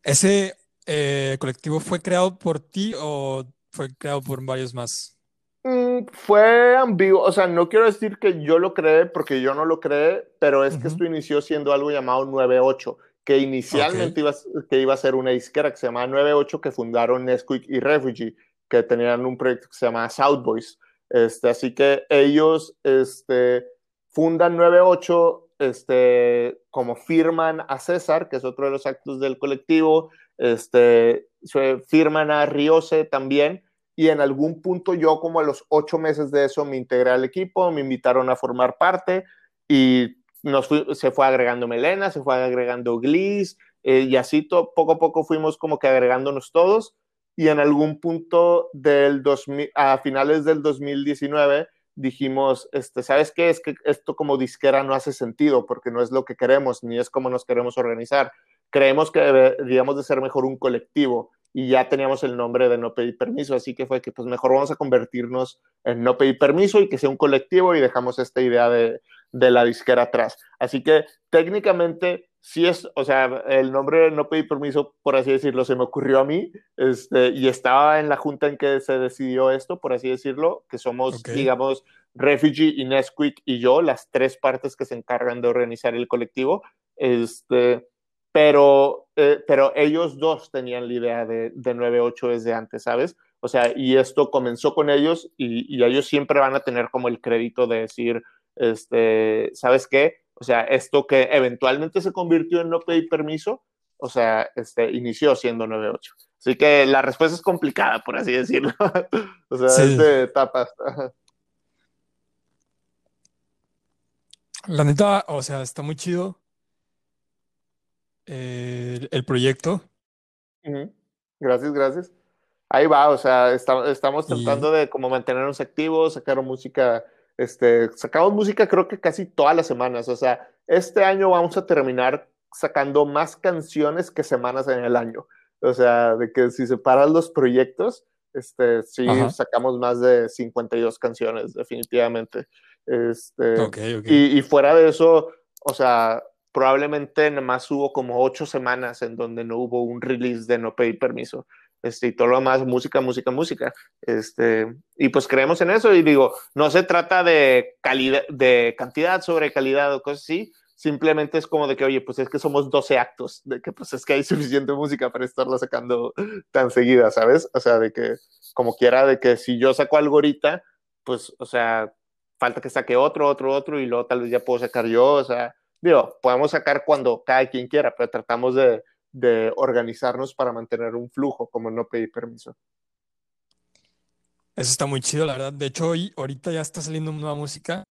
[SPEAKER 3] ¿Ese eh, colectivo fue creado por ti o fue creado por varios más?
[SPEAKER 2] Mm, fue ambiguo, o sea, no quiero decir que yo lo creé porque yo no lo creé, pero es que
[SPEAKER 3] Ujú.
[SPEAKER 2] esto inició siendo algo llamado 98, que inicialmente iba, a- que iba a ser una disquera que se llamaba 98, que fundaron Nesquik y Refugee, que tenían un proyecto que se llamaba South Boys. Este, así que ellos este, fundan 98, este, como firman a César, que es otro de los actos del colectivo, este, se firman a Riose también, y en algún punto yo como a los ocho meses de eso me integré al equipo, me invitaron a formar parte y nos fui- se fue agregando Melena, se fue agregando Gliss eh, y así poco a poco fuimos como que agregándonos todos y en algún punto del 2000, a finales del 2019 dijimos, este, ¿sabes qué? Es que esto como disquera no hace sentido porque no es lo que queremos ni es como nos queremos organizar. Creemos que deberíamos de ser mejor un colectivo y ya teníamos el nombre de no pedir permiso, así que fue que pues mejor vamos a convertirnos en no pedir permiso y que sea un colectivo y dejamos esta idea de, de la disquera atrás. Así que técnicamente sí es, o sea, el nombre no pedir permiso, por así decirlo, se me ocurrió a mí este, y estaba en la junta en que se decidió esto, por así decirlo, que somos, digamos, Refugee y Nesquik y yo, las tres partes que se encargan de organizar el colectivo. Este, pero, eh, pero ellos dos tenían la idea de, de 9-8 desde antes, ¿sabes? O sea, y esto comenzó con ellos y, y ellos siempre van a tener como el crédito de decir, este, ¿sabes qué? O sea, esto que eventualmente se convirtió en no pedir permiso, o sea, este, inició siendo 9-8. Así que la respuesta es complicada, por así decirlo. o sea,
[SPEAKER 3] Sí.
[SPEAKER 2] es de etapas.
[SPEAKER 3] La neta, o sea, está muy chido eh, el, el proyecto.
[SPEAKER 2] Gracias, gracias. Ahí va, o sea, está- estamos
[SPEAKER 3] Y-
[SPEAKER 2] tratando de como mantenernos activos, sacar música, este, sacamos música creo que casi todas las semanas, o sea, este año vamos a terminar sacando más canciones que semanas en el año, o sea, de que si separas los proyectos, este, sí,
[SPEAKER 3] Ajá.
[SPEAKER 2] sacamos más de 52 canciones, definitivamente. Este,
[SPEAKER 3] Ok, ok.
[SPEAKER 2] y, y fuera de eso, o sea, probablemente nada más hubo como ocho semanas en donde no hubo un release de no pedir permiso. Este, y todo lo demás, música, música, música. Este, y pues creemos en eso y digo, no se trata de calidad, de cantidad sobre calidad o cosas así, simplemente es como de que, oye, pues es que somos 12 actos, de que pues es que hay suficiente música para estarla sacando tan seguida, ¿sabes? O sea, de que como quiera, de que si yo saco algo ahorita, pues, o sea, falta que saque otro, otro, otro, y luego tal vez ya puedo sacar yo, o sea, digo, podemos sacar cuando cada quien quiera, pero tratamos de, de organizarnos para mantener un flujo, como no pedir permiso.
[SPEAKER 3] Eso está muy chido, la verdad. De hecho, hoy, ahorita ya está saliendo nueva música.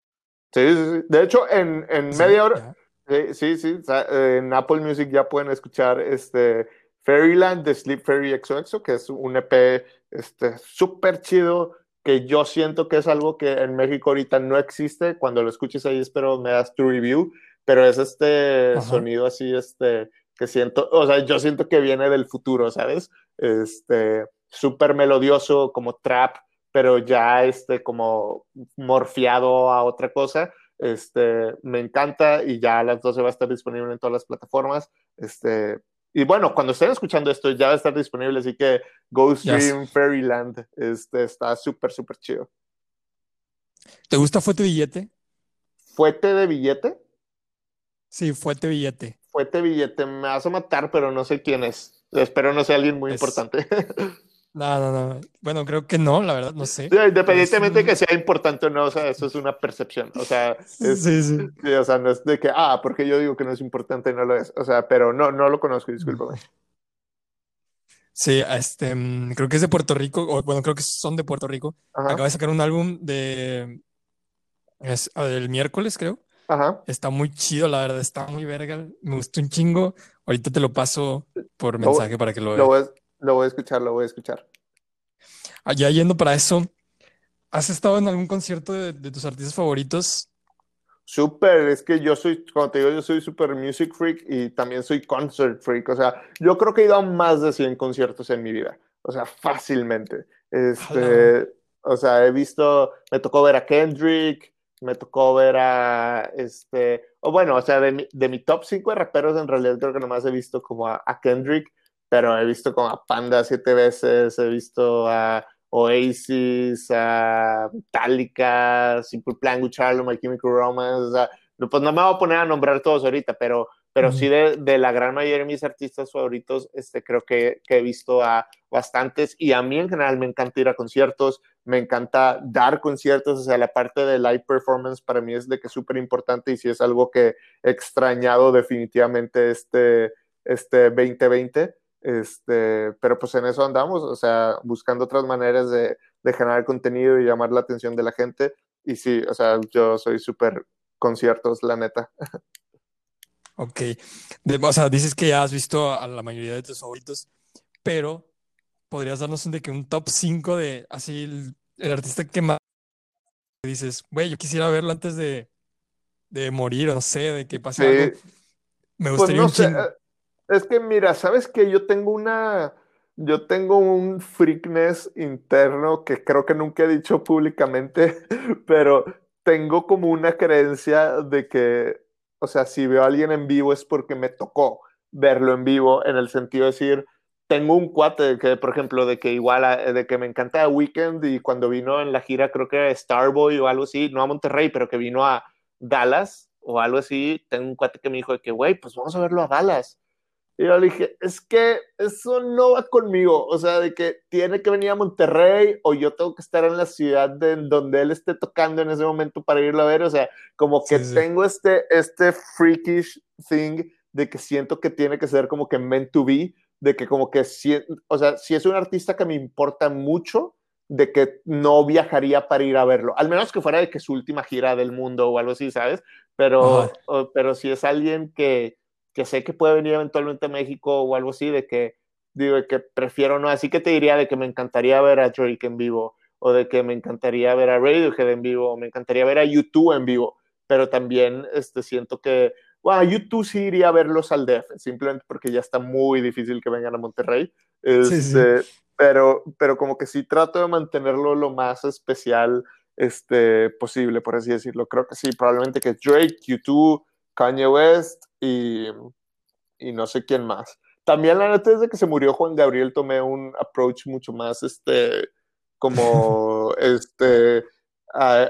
[SPEAKER 2] Sí, sí, sí. De hecho, en, en
[SPEAKER 3] Sí,
[SPEAKER 2] media hora,
[SPEAKER 3] ya.
[SPEAKER 2] Sí, sí, o sea, en Apple Music ya pueden escuchar este Fairyland de Sleep Fairy XOXO, que es un EP este, súper chido, que yo siento que es algo que en México ahorita no existe. Cuando lo escuches ahí, espero me das tu review, pero es este
[SPEAKER 3] Ajá.
[SPEAKER 2] sonido así, este, que siento, o sea, yo siento que viene del futuro, ¿sabes? Este, súper melodioso, como trap, pero ya este, como morfiado a otra cosa. Este, me encanta y ya a las 12 va a estar disponible en todas las plataformas. Este, y bueno, cuando estén escuchando esto ya va a estar disponible, así que Go Stream Fairyland este, está súper, súper chido.
[SPEAKER 3] ¿Te gusta Fuete Billete?
[SPEAKER 2] ¿Fuete de billete?
[SPEAKER 3] Sí, Fuete Billete.
[SPEAKER 2] Fuete billete, me vas a matar, pero no sé quién es. Espero no sea alguien muy
[SPEAKER 3] Es-
[SPEAKER 2] importante.
[SPEAKER 3] No, no, no. Bueno, creo que no, la verdad, no sé.
[SPEAKER 2] Sí, Independientemente de que sea importante o no, o sea, eso es una percepción. O sea, es,
[SPEAKER 3] Sí, sí.
[SPEAKER 2] sí, o sea, no es de que, ah, porque yo digo que no es importante, no lo es. O sea, pero no, no lo conozco, discúlpame.
[SPEAKER 3] Sí, este, mm, creo que es de Puerto Rico, o bueno, creo que son de Puerto Rico.
[SPEAKER 2] Ajá,
[SPEAKER 3] Acaba de sacar un álbum de, es, ah, del miércoles, creo.
[SPEAKER 2] Ajá.
[SPEAKER 3] Está muy chido, la verdad, está muy verga. Me gustó un chingo. Ahorita te lo paso por
[SPEAKER 2] Lo-
[SPEAKER 3] mensaje para que lo
[SPEAKER 2] Lo
[SPEAKER 3] veas.
[SPEAKER 2] voy, lo voy a escuchar, lo voy a escuchar.
[SPEAKER 3] Allá yendo para eso, ¿has estado en algún concierto de, de tus artistas favoritos?
[SPEAKER 2] Súper, es que yo soy, como te digo, yo soy súper music freak y también soy concert freak. O sea, yo creo que he ido a más de 100 conciertos en mi vida. O sea, fácilmente. Este, o sea, he visto, me tocó ver a Kendrick, me tocó ver a, este, o bueno, o sea, de mi, de mi top 5 raperos en realidad creo que nomás he visto como a, Kendrick, pero he visto como a Panda siete veces, he visto a Oasis, a Metallica, Simple Plan, Charlo, My Chemical Romance, o sea, pues no me voy a poner a nombrar todos ahorita, pero pero sí de, de, la gran mayoría de mis artistas favoritos, este, creo que, que, he visto a bastantes y a mí en general me encanta ir a conciertos, me encanta dar conciertos, o sea, la parte de live performance para mí es de que es súper importante y sí es algo que he extrañado definitivamente este, este 2020, este, pero pues en eso andamos, o sea, buscando otras maneras de, de generar contenido y llamar la atención de la gente y sí, o sea, yo soy súper conciertos, la neta.
[SPEAKER 3] Ok. o sea, dices que ya has visto a la mayoría de tus favoritos, pero podrías darnos un, de que un top 5 de así el, artista que más dices, güey, yo quisiera verlo antes de, de morir, o no sé, de que pase algo. Me pues gustaría
[SPEAKER 2] pues no sé. Eh, es que mira, sabes que yo tengo una, yo tengo un freakness interno que creo que nunca he dicho públicamente, pero tengo como una creencia de que o sea, si veo a alguien en vivo es porque me tocó verlo en vivo, en el sentido de decir, tengo un cuate que, por ejemplo, de que igual, de que me encanta Weekend y cuando vino en la gira, creo que Starboy o algo así, no a Monterrey, pero que vino a Dallas o algo así, tengo un cuate que me dijo de que, güey, pues vamos a verlo a Dallas. Y yo le dije, es que eso no va conmigo, o sea, de que tiene que venir a Monterrey o yo tengo que estar en la ciudad de, donde él esté tocando en ese momento para irlo a ver, o sea, como que tengo este, este freakish thing de que siento que tiene que ser como que meant to be, de que como que, si, o sea, si es un artista que me importa mucho, de que no viajaría para ir a verlo, al menos que fuera de que su última gira del mundo o algo así, ¿sabes? Pero, pero si es alguien que que sé que puede venir eventualmente a México o algo así, de que digo que prefiero no, así que te diría de que me encantaría ver a Drake en vivo, o de que me encantaría ver a Radiohead en vivo, o me encantaría ver a YouTube en vivo, pero también este, siento que, bueno, YouTube sí iría a verlos al DF, simplemente porque ya está muy difícil que vengan a Monterrey, este, Pero, pero como que sí trato de mantenerlo lo más especial este, posible, por así decirlo. Creo que sí, probablemente que Drake, YouTube, Kanye West y, y no sé quién más. También la neta desde que se murió Juan Gabriel tomé un approach mucho más este como este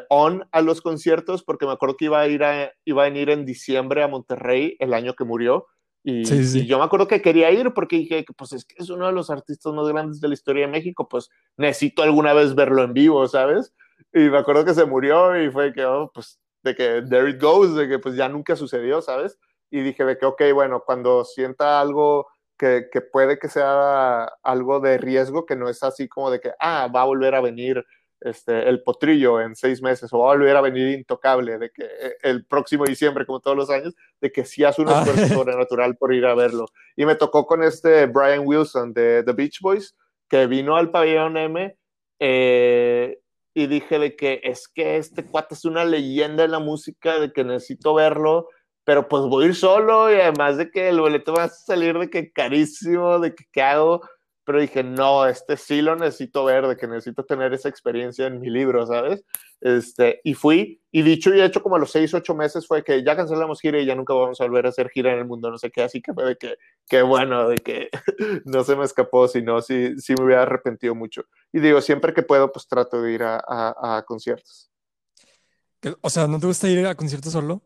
[SPEAKER 2] on a los conciertos porque me acuerdo que iba a ir a, iba a venir en diciembre a Monterrey el año que murió y, y, yo me acuerdo que quería ir porque dije pues es que es uno de los artistas más grandes de la historia de México, pues necesito alguna vez verlo en vivo, ¿sabes? Y me acuerdo que se murió y fue que, oh, pues de que there it goes, de que pues ya nunca sucedió, ¿sabes? Y dije de que, ok, bueno, cuando sienta algo que, que, puede que sea algo de riesgo, que no es así como de que, ah, va a volver a venir este, el potrillo en seis meses o va a volver a venir intocable, de que eh, el próximo diciembre, como todos los años, de que sí hace un ah. esfuerzo sobrenatural por ir a verlo. Y me tocó con este Brian Wilson de The Beach Boys, que vino al pabellón M eh, y dije de que es que este cuate es una leyenda en la música, de que necesito verlo, pero pues voy a ir solo y además de que el boleto va a salir de que carísimo, de que qué hago, pero dije, no, este sí lo necesito ver, de que necesito tener esa experiencia en mi libro, ¿sabes? Este, y fui, y dicho y hecho, como a los seis, ocho meses fue que ya cancelamos gira y ya nunca vamos a volver a hacer gira en el mundo, no sé qué, así que fue de que, qué bueno, de que no se me escapó, sino sí, sí me hubiera arrepentido mucho. Y digo, siempre que puedo, pues trato de ir a, a, a conciertos.
[SPEAKER 3] O sea, ¿no te gusta ir a conciertos solo?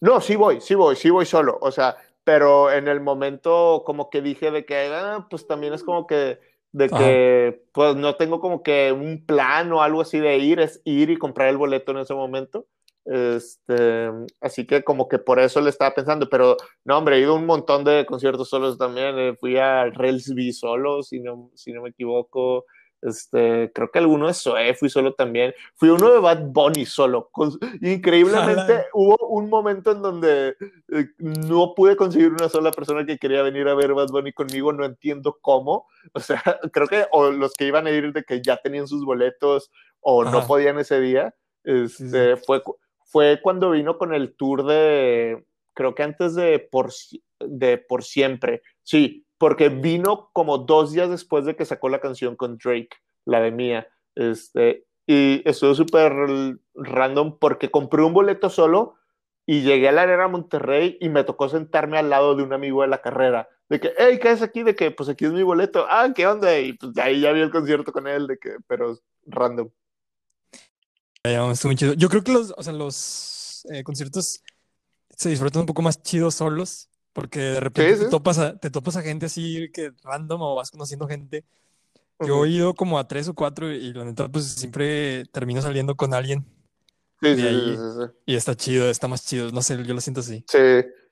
[SPEAKER 2] No, sí voy, sí voy, sí voy solo. O sea, pero en el momento como que dije de que, ah, pues también es como que, de que, pues no tengo como que un plan o algo así de ir, es ir y comprar el boleto en ese momento. Este, así que como que por eso le estaba pensando, pero no, hombre, he ido a un montón de conciertos solos también. Eh, fui a Railsby solo, si no, si no me equivoco. Este, creo que alguno de Zoe fui solo también. Fui uno de Bad Bunny solo. increíblemente hubo un momento en donde eh, no pude conseguir una sola persona que quería venir a ver Bad Bunny conmigo. No entiendo cómo. O sea, creo que o los que iban a ir de que ya tenían sus boletos o no podían ese día. Este, fue, fue cuando vino con el tour de, creo que antes de Por, de por Siempre. Sí, porque vino como dos días después de que sacó la canción con Drake, la de Mía. Este, y estuvo súper random porque compré un boleto solo y llegué a la arena Monterrey y me tocó sentarme al lado de un amigo de la carrera. De que, hey, ¿qué es aquí? De que, pues aquí es mi boleto. Ah, ¿qué onda? Y pues ahí ya vi el concierto con él, de que, pero random.
[SPEAKER 3] Yo creo que los, o sea, los eh, conciertos se disfrutan un poco más chidos solos, porque de repente. Te, topas a, te topas a gente así que random o vas conociendo gente. Yo
[SPEAKER 2] Ujú.
[SPEAKER 3] he ido como a tres o cuatro y la neta, pues siempre termino saliendo con alguien
[SPEAKER 2] Sí, sí, sí,
[SPEAKER 3] ahí.
[SPEAKER 2] sí, sí.
[SPEAKER 3] y está chido, está más chido. No sé, yo lo siento así.
[SPEAKER 2] Sí,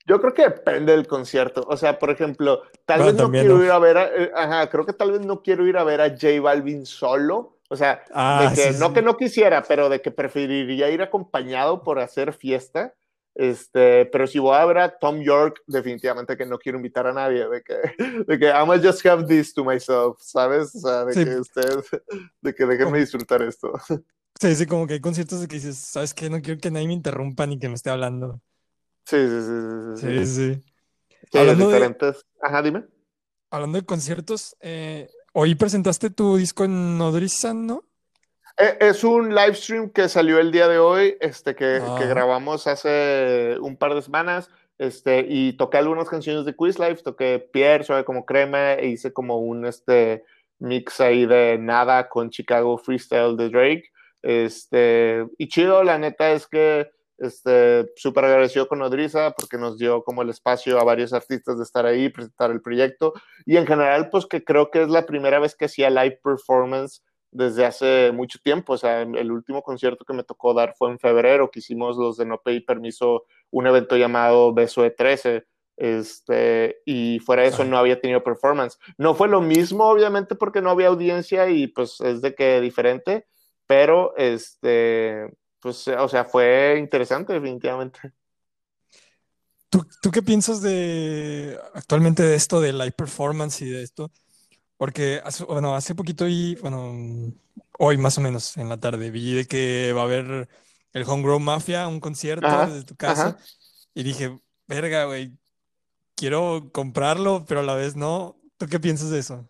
[SPEAKER 2] yo creo que depende del concierto. O sea, por ejemplo, tal
[SPEAKER 3] Bueno,
[SPEAKER 2] vez no quiero
[SPEAKER 3] ¿no?
[SPEAKER 2] ir a ver a, eh, ajá, creo que tal vez no quiero ir a ver a J Balvin solo. O sea,
[SPEAKER 3] Ah,
[SPEAKER 2] de que
[SPEAKER 3] sí,
[SPEAKER 2] no
[SPEAKER 3] sí.
[SPEAKER 2] que no quisiera, pero de que preferiría ir acompañado por hacer fiesta. Este, pero si voy a ver a Tom York, definitivamente que no quiero invitar a nadie, de que, de que I'm gonna just have this to myself, ¿sabes? O sea, de
[SPEAKER 3] Sí.
[SPEAKER 2] que ustedes, de que déjenme disfrutar esto.
[SPEAKER 3] Sí, sí, como que hay conciertos de que dices, ¿sabes qué? No quiero que nadie me interrumpa ni que me esté hablando.
[SPEAKER 2] Sí, sí, sí, sí,
[SPEAKER 3] Sí,
[SPEAKER 2] sí.
[SPEAKER 3] sí.
[SPEAKER 2] Sí,
[SPEAKER 3] Hablando de-
[SPEAKER 2] diferentes. Ajá, dime.
[SPEAKER 3] Hablando de conciertos, eh, hoy presentaste tu disco en Nodriza, ¿no?
[SPEAKER 2] Eh, Es un live stream que salió el día de hoy, este, que,
[SPEAKER 3] Ah.
[SPEAKER 2] que grabamos hace un par de semanas, este, y toqué algunas canciones de Quiz Live, toqué Pierre, Suave como crema, e hice como un este, mix ahí de nada con Chicago Freestyle de Drake, este, y chido, la neta es que, este, súper agradecido con Nodriza porque nos dio como el espacio a varios artistas de estar ahí, presentar el proyecto, y en general, pues que creo que es la primera vez que hacía live performance desde hace mucho tiempo. O sea, el último concierto que me tocó dar fue en febrero, que hicimos los de No Pedí Permiso, un evento llamado Beso de 13. Este, y fuera de eso no había tenido performance. No fue lo mismo, obviamente, porque no había audiencia y pues es de que diferente, pero este, pues, o sea, fue interesante, definitivamente.
[SPEAKER 3] ¿Tú, tú qué piensas de actualmente de esto, de live performance y de esto? Porque hace, bueno, hace poquito vi, bueno, hoy más o menos en la tarde, vi de que va a haber el Homegrown Mafia, un concierto
[SPEAKER 2] Ajá,
[SPEAKER 3] desde tu casa,
[SPEAKER 2] ajá.
[SPEAKER 3] y dije, verga, güey, quiero comprarlo, pero a la vez no. ¿Tú qué piensas de eso?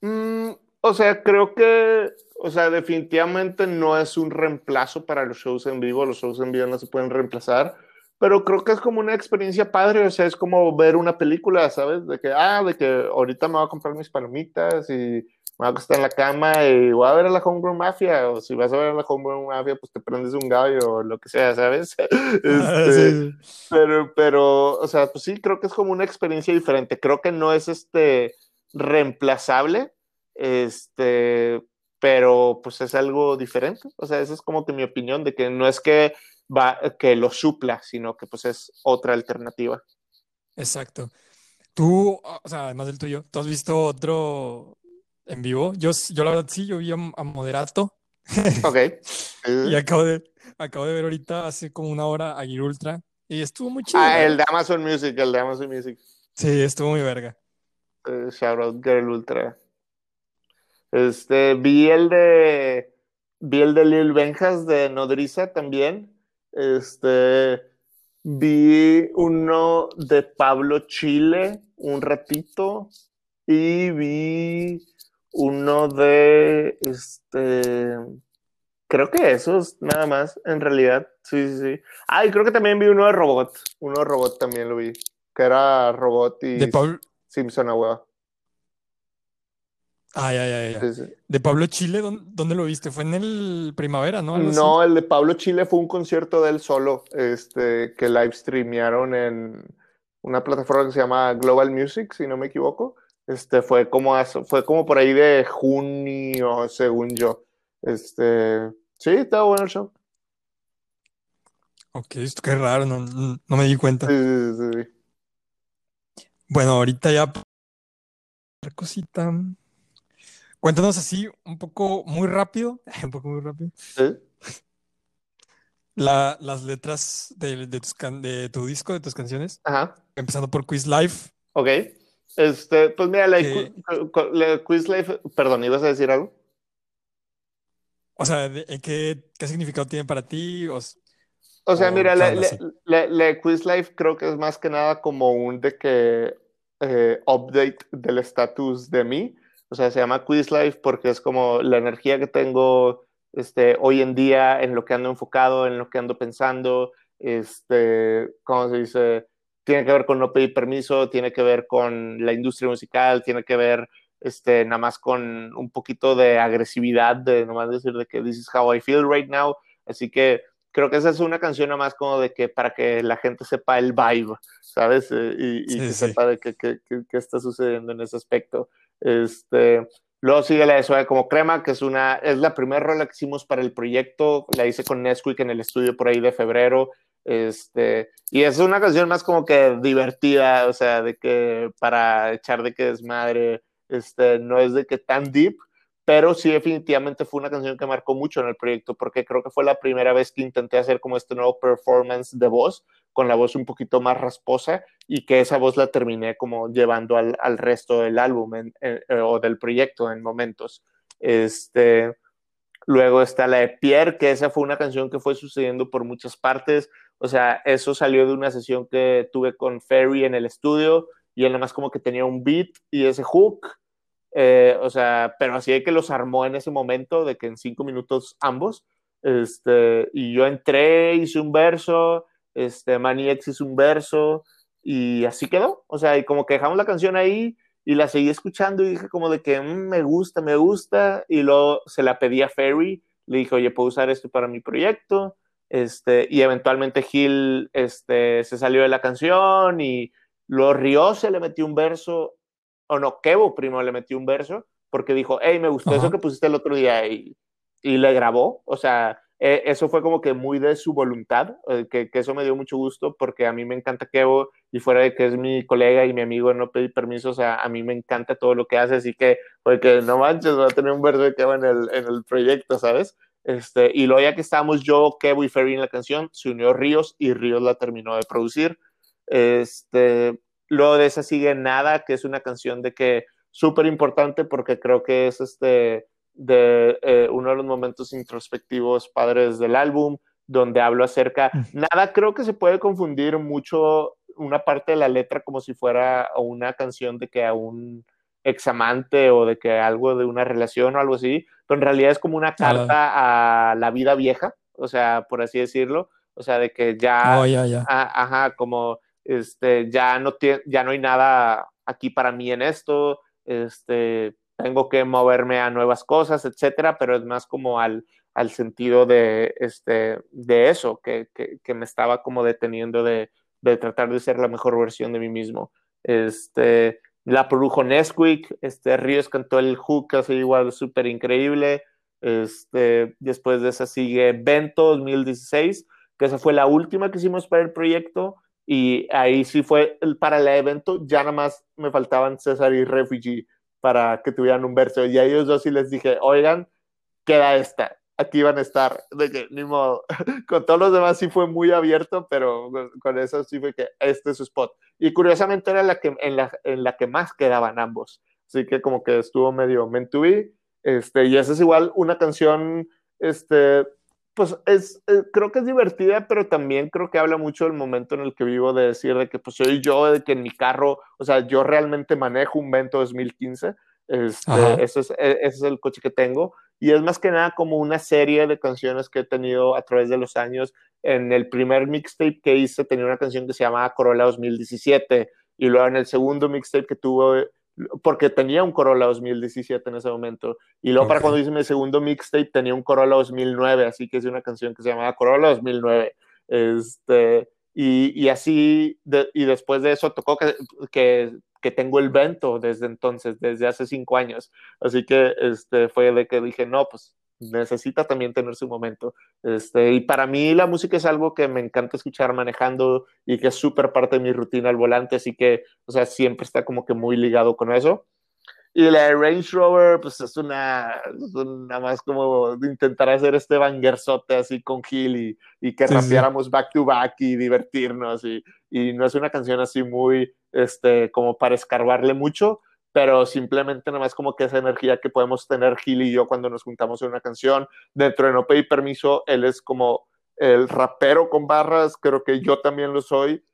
[SPEAKER 2] Mm, o sea, creo que, o sea, definitivamente no es un reemplazo para los shows en vivo, los shows en vivo no se pueden reemplazar, pero creo que es como una experiencia padre, o sea, es como ver una película, ¿sabes? De que, ah, de que ahorita me voy a comprar mis palomitas y me voy a acostar en la cama y voy a ver a la Homegrown Mafia, o si vas a ver a la Homegrown Mafia, pues te prendes un gallo o lo que sea, ¿sabes?
[SPEAKER 3] Ah,
[SPEAKER 2] Este,
[SPEAKER 3] sí, sí.
[SPEAKER 2] pero, pero, o sea, pues sí, creo que es como una experiencia diferente. Creo que no es este reemplazable, este, pero pues es algo diferente. O sea, esa es como que mi opinión de que no es que va, que lo supla, sino que pues es otra alternativa.
[SPEAKER 3] Exacto. Tú, o sea, además del tuyo, ¿tú has visto otro en vivo? Yo, yo la verdad sí, yo vi a, a Moderato
[SPEAKER 2] Ok.
[SPEAKER 3] y acabo de, acabo de ver ahorita hace como una hora a Gear Ultra y estuvo muy chido.
[SPEAKER 2] Ah, el de. Amazon Music, el de Amazon Music.
[SPEAKER 3] Sí, estuvo muy verga.
[SPEAKER 2] Eh, shout out Girl Ultra. Este, vi el de vi el de Lil Benjas de Nodriza también. Este, vi uno de Pablo Chile un ratito y vi uno de este creo que esos nada más en realidad. Sí, sí, sí. Ah, y creo que también vi uno de Robot. Uno de Robot también lo vi, que era Robot y
[SPEAKER 3] De Pablo,
[SPEAKER 2] Simpson a huevo.
[SPEAKER 3] Ah, ya, ya, ya.
[SPEAKER 2] Sí, sí.
[SPEAKER 3] De Pablo Chile, ¿dónde, dónde lo viste? Fue en el Primavera, ¿no? Algo así.
[SPEAKER 2] No, el de Pablo Chile fue un concierto de él solo, este, que live streamearon en una plataforma que se llama Global Music, si no me equivoco. Este, fue como, fue como por ahí de junio, según yo. Este, sí, estaba bueno el show.
[SPEAKER 3] Ok, esto qué raro, no, no me di cuenta.
[SPEAKER 2] Sí, sí, sí, sí.
[SPEAKER 3] Bueno, ahorita ya otra cosita. Cuéntanos así un poco muy rápido, un poco muy rápido, la- las letras de, de tus can- de tu disco, de tus canciones,
[SPEAKER 2] Ajá.
[SPEAKER 3] empezando por Quiz Life.
[SPEAKER 2] Ok. Este, pues mira, la, cu- la Quiz Life, perdón, ¿ibas a decir algo?
[SPEAKER 3] O sea, de- ¿qué, qué significado tiene para ti? O
[SPEAKER 2] sea, mira, la, la, Quiz Life creo que es más que nada como un de que eh, update del estatus de mí. O sea, se llama Quiz Life porque es como la energía que tengo este, hoy en día en lo que ando enfocado, en lo que ando pensando, este, ¿cómo se dice? Tiene que ver con no pedir permiso, tiene que ver con la industria musical, tiene que ver este, nada más con un poquito de agresividad, de nomás decir de que this is how I feel right now. Así que creo que esa es una canción nada más como de que para que la gente sepa el vibe, ¿sabes? Eh, y, y sepa de qué, qué, qué, está sucediendo en ese aspecto. Este, luego sigue la de Suave como Crema, que es una, es la primera rola que hicimos para el proyecto, la hice con Nesquik en el estudio por ahí de febrero. Este, y es una canción más como que divertida, o sea, de que para echar de que desmadre, este, no es de que tan deep, pero sí definitivamente fue una canción que marcó mucho en el proyecto porque creo que fue la primera vez que intenté hacer como este nuevo performance de voz con la voz un poquito más rasposa y que esa voz la terminé como llevando al, al resto del álbum eh, o del proyecto en momentos. Este, luego está la de Pierre, que esa fue una canción que fue sucediendo por muchas partes, o sea, eso salió de una sesión que tuve con Ferry en el estudio y él nada más como que tenía un beat y ese hook eh, o sea, pero así de que los armó en ese momento, de que en cinco minutos ambos, este, y yo entré, hice un verso, este, Maniex hizo un verso, y así quedó, o sea, y como que dejamos la canción ahí, y la seguí escuchando, y dije como de que mm, me gusta, me gusta, y luego se la pedí a Ferry, le dije, oye, ¿puedo usar esto para mi proyecto? Este, y eventualmente Gil este, se salió de la canción, y lo rió, se le metió un verso, o no, Kevo primero le metió un verso porque dijo, hey, me gustó eso que pusiste el otro día y, y le grabó. O sea, e, eso fue como que muy de su voluntad, eh, que, que, eso me dio mucho gusto porque a mí me encanta Kevo y fuera de que es mi colega y mi amigo, no pedí permiso, o sea, a mí me encanta todo lo que hace, así que, porque no manches, va a tener un verso de Kevo en el, en el proyecto, ¿sabes? Este, y luego ya que estábamos yo, Kevo y Ferry en la canción, se unió Ríos y Ríos la terminó de producir. Este, Luego de esa sigue Nada, que es una canción de que súper importante porque creo que es este de eh, uno de los momentos introspectivos padres del álbum, donde hablo acerca. Nada, creo que se puede confundir mucho una parte de la letra como si fuera una canción de que a un examante o de que algo de una relación o algo así, pero en realidad es como una carta a la vida vieja, o sea, por así decirlo, o sea, de que ya,
[SPEAKER 3] oh, ya, ya.
[SPEAKER 2] ajá, como este, ya, no ya no hay nada aquí para mí en esto, este, tengo que moverme a nuevas cosas, etcétera, pero es más como al, al sentido de, este, de eso, que, que, me estaba como deteniendo de, de, tratar de ser la mejor versión de mí mismo. Este, la produjo Nesquik, este, Ríos cantó el hook así igual súper increíble, este, después de esa sigue Vento 2016, que esa fue la última que hicimos para el proyecto, y ahí sí fue para el evento, ya nada más me faltaban César y Refugee para que tuvieran un verso. Y a ellos dos sí les dije, oigan, queda esta, aquí van a estar. De que, ni modo. con todos los demás sí fue muy abierto, pero con, eso sí fue que este es su spot. Y curiosamente era la que, en, la, en la que más quedaban ambos. Así que como que estuvo medio meant to be. Este, y esa es igual una canción este, pues es, eh, creo que es divertida, pero también creo que habla mucho del momento en el que vivo de decir de que pues soy yo, de que en mi carro, o sea, yo realmente manejo un Vento 2015, este, ese, es, e, ese es el coche que tengo, y es más que nada como una serie de canciones que he tenido a través de los años. En el primer mixtape que hice tenía una canción que se llamaba Corolla 2017, y luego en el segundo mixtape que tuve porque tenía un Corolla 2017 en ese momento. Y luego para cuando hice mi segundo mixtape tenía un Corolla 2009, así que es una canción que se llamaba Corolla 2009. Este, y, y así, y después de eso tocó que, que, que, tengo el Vento desde entonces, desde hace cinco años. Así que este, fue de que dije, no, pues necesita también tener su momento. Este, y para mí la música es algo que me encanta escuchar manejando y que es súper parte de mi rutina al volante, así que, o sea, siempre está como que muy ligado con eso. Y la Range Rover, pues es una, nada más como intentar hacer este bangerzote así con Gil y, y que rapeáramos back to back y divertirnos. Y, y no es una canción así muy, este, como para escarbarle mucho, pero simplemente nada más como que esa energía que podemos tener Gil y yo cuando nos juntamos en una canción, dentro de No Pedir Permiso, él es como el rapero con barras, creo que yo también lo soy.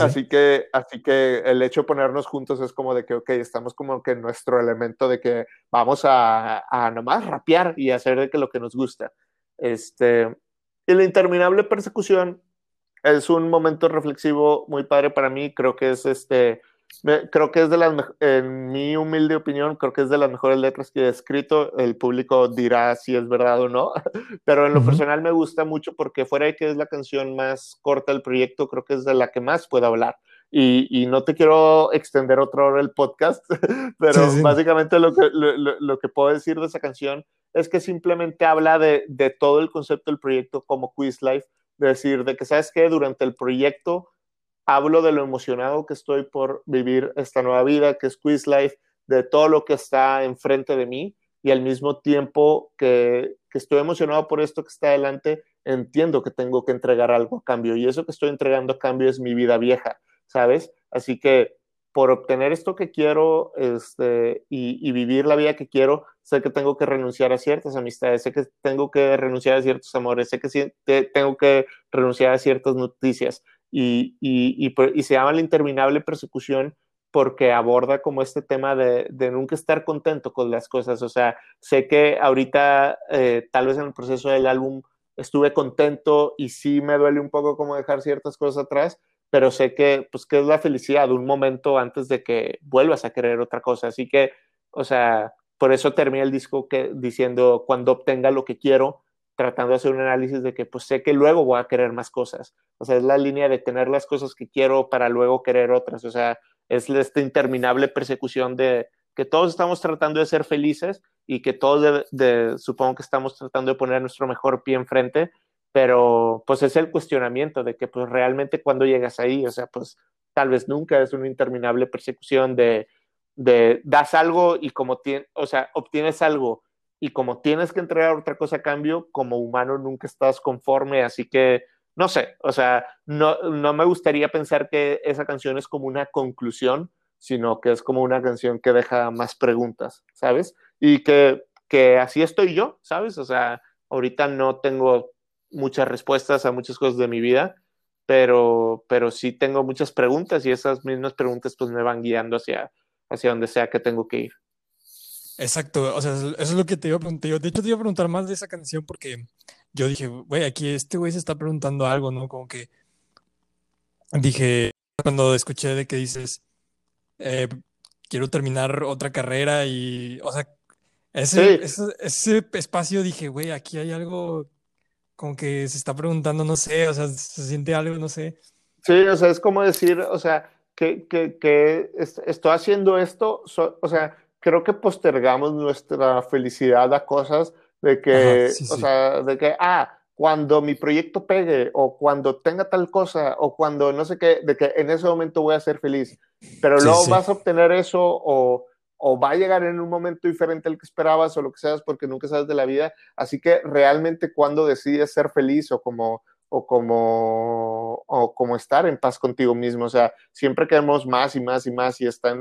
[SPEAKER 2] Así, que, así que el hecho de ponernos juntos es como de que, ok, estamos como que en nuestro elemento de que vamos a, a nomás rapear y hacer de que lo que nos gusta. Este, y la interminable persecución es un momento reflexivo muy padre para mí. Creo que es este, creo que es de las, en mi humilde opinión, creo que es de las mejores letras que he escrito. El público dirá si es verdad o no, pero en lo personal me gusta mucho porque fuera de que es la canción más corta del proyecto, creo que es de la que más puedo hablar. Y, y no te quiero extender otra hora el podcast, pero básicamente lo que, lo, lo, que puedo decir de esa canción es que simplemente habla de, de todo el concepto del proyecto como Quiz Life, de decir, de que sabes que durante el proyecto hablo de lo emocionado que estoy por vivir esta nueva vida, que es Quiz Life, de todo lo que está enfrente de mí y al mismo tiempo que, que, estoy emocionado por esto que está adelante, entiendo que tengo que entregar algo a cambio y eso que estoy entregando a cambio es mi vida vieja, ¿sabes? Así que por obtener esto que quiero este, y, y, vivir la vida que quiero, sé que tengo que renunciar a ciertas amistades, sé que tengo que renunciar a ciertos amores, sé que tengo que renunciar a ciertas noticias, y, y, se llama La interminable persecución porque aborda como este tema de, de, nunca estar contento con las cosas. O sea, sé que ahorita, eh, tal vez en el proceso del álbum, estuve contento y sí me duele un poco como dejar ciertas cosas atrás, pero sé que, pues, que es la felicidad un momento antes de que vuelvas a querer otra cosa. Así que, o sea, por eso termina el disco que, diciendo, cuando obtenga lo que quiero, tratando de hacer un análisis de que pues sé que luego voy a querer más cosas. O sea, es la línea de tener las cosas que quiero para luego querer otras. O sea, es esta interminable persecución de que todos estamos tratando de ser felices y que todos de, supongo que estamos tratando de poner nuestro mejor pie enfrente, pero pues es el cuestionamiento de que pues realmente cuando llegas ahí, o sea, pues tal vez nunca es una interminable persecución de, de das algo y como o sea, obtienes algo y como tienes que entregar otra cosa a cambio, como humano nunca estás conforme, así que no sé, o sea, no, no me gustaría pensar que esa canción es como una conclusión, sino que es como una canción que deja más preguntas, ¿sabes? Y que, que así estoy yo, ¿sabes? O sea, ahorita no tengo muchas respuestas a muchas cosas de mi vida, pero, pero sí tengo muchas preguntas y esas mismas preguntas pues me van guiando hacia, hacia donde sea que tengo que ir.
[SPEAKER 3] Exacto, o sea, eso es lo que te iba a preguntar. de hecho, te iba a preguntar más de esa canción porque yo dije, güey, aquí este güey se está preguntando algo, ¿no? Como que dije, cuando escuché de que dices, eh, quiero terminar otra carrera y, o sea, ese, ese, espacio dije, güey, aquí hay algo como que se está preguntando, no sé, o sea, se siente algo, no sé.
[SPEAKER 2] Sí, o sea, es como decir, o sea, que, que, que estoy haciendo esto, o sea, creo que postergamos nuestra felicidad a cosas de que, o sea, de que, ah, cuando mi proyecto pegue o cuando tenga tal cosa o cuando no sé qué, de que en ese momento voy a ser feliz, pero luego vas a obtener eso o, o va a llegar en un momento diferente al que esperabas o lo que seas porque nunca sabes de la vida, así que realmente cuando decides ser feliz o como o como, o como estar en paz contigo mismo. O sea, siempre queremos más y más y más y está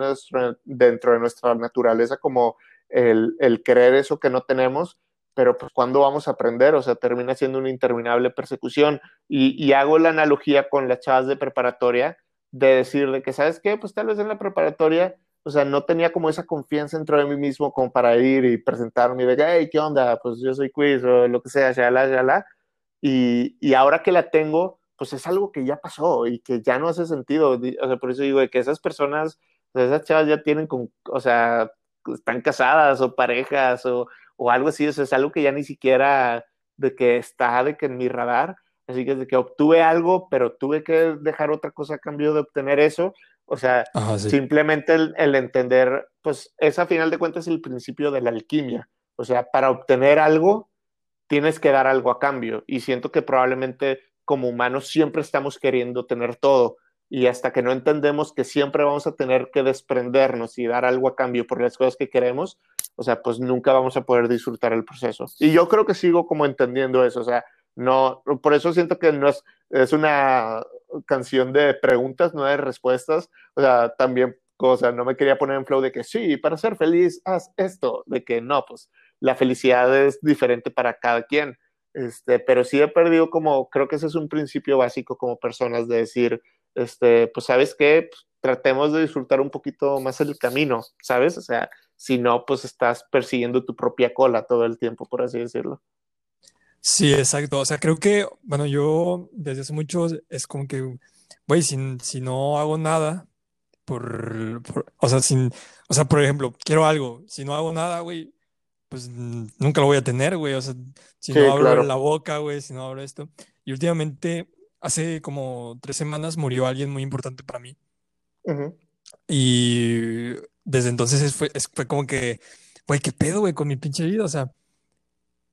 [SPEAKER 2] dentro de nuestra naturaleza como el, el, querer eso que no tenemos, pero pues cuando vamos a aprender, o sea, termina siendo una interminable persecución. Y, y, hago la analogía con las chavas de preparatoria, de decir de que, ¿sabes qué? Pues tal vez en la preparatoria, o sea, no tenía como esa confianza dentro de mí mismo como para ir y presentarme y de, hey, ¿qué onda? Pues yo soy quiz o lo que sea, ya la, ya la y, y, ahora que la tengo, pues es algo que ya pasó y que ya no hace sentido. O sea, por eso digo que esas personas, esas chavas ya tienen, con, o sea, están casadas o parejas o, o algo así. O sea, es algo que ya ni siquiera de que está de que en mi radar. Así que de que obtuve algo, pero tuve que dejar otra cosa a cambio de obtener eso. O sea, simplemente el, el, entender, pues esa a final de cuentas es el principio de la alquimia. O sea, para obtener algo, tienes que dar algo a cambio. Y siento que probablemente como humanos siempre estamos queriendo tener todo. Y hasta que no entendemos que siempre vamos a tener que desprendernos y dar algo a cambio por las cosas que queremos, o sea, pues nunca vamos a poder disfrutar el proceso. Y yo creo que sigo como entendiendo eso. O sea, no, por eso siento que no es, es una canción de preguntas, no de respuestas. O sea, también, o sea, no me quería poner en flow de que sí, para ser feliz, haz esto, de que no, pues la felicidad es diferente para cada quien. este, pero sí he perdido como, creo que ese es un principio básico como personas de decir, este, pues sabes qué, pues, tratemos de disfrutar un poquito más el camino, ¿sabes? O sea, si no, pues estás persiguiendo tu propia cola todo el tiempo, por así decirlo.
[SPEAKER 3] Sí, exacto. O sea, creo que, bueno, yo desde hace mucho es como que, güey, si, si no hago nada, por, por- o sea, sin, o sea, por ejemplo, quiero algo, si no hago nada, güey, pues nunca lo voy a tener, güey, o sea, si
[SPEAKER 2] Sí,
[SPEAKER 3] no abro
[SPEAKER 2] claro.
[SPEAKER 3] la boca, güey, si no abro esto. Y últimamente, hace como tres semanas murió alguien muy importante para mí.
[SPEAKER 2] Ujú.
[SPEAKER 3] Y desde entonces es- fue, fue como que, güey, ¿qué pedo, güey, con mi pinche vida? O sea,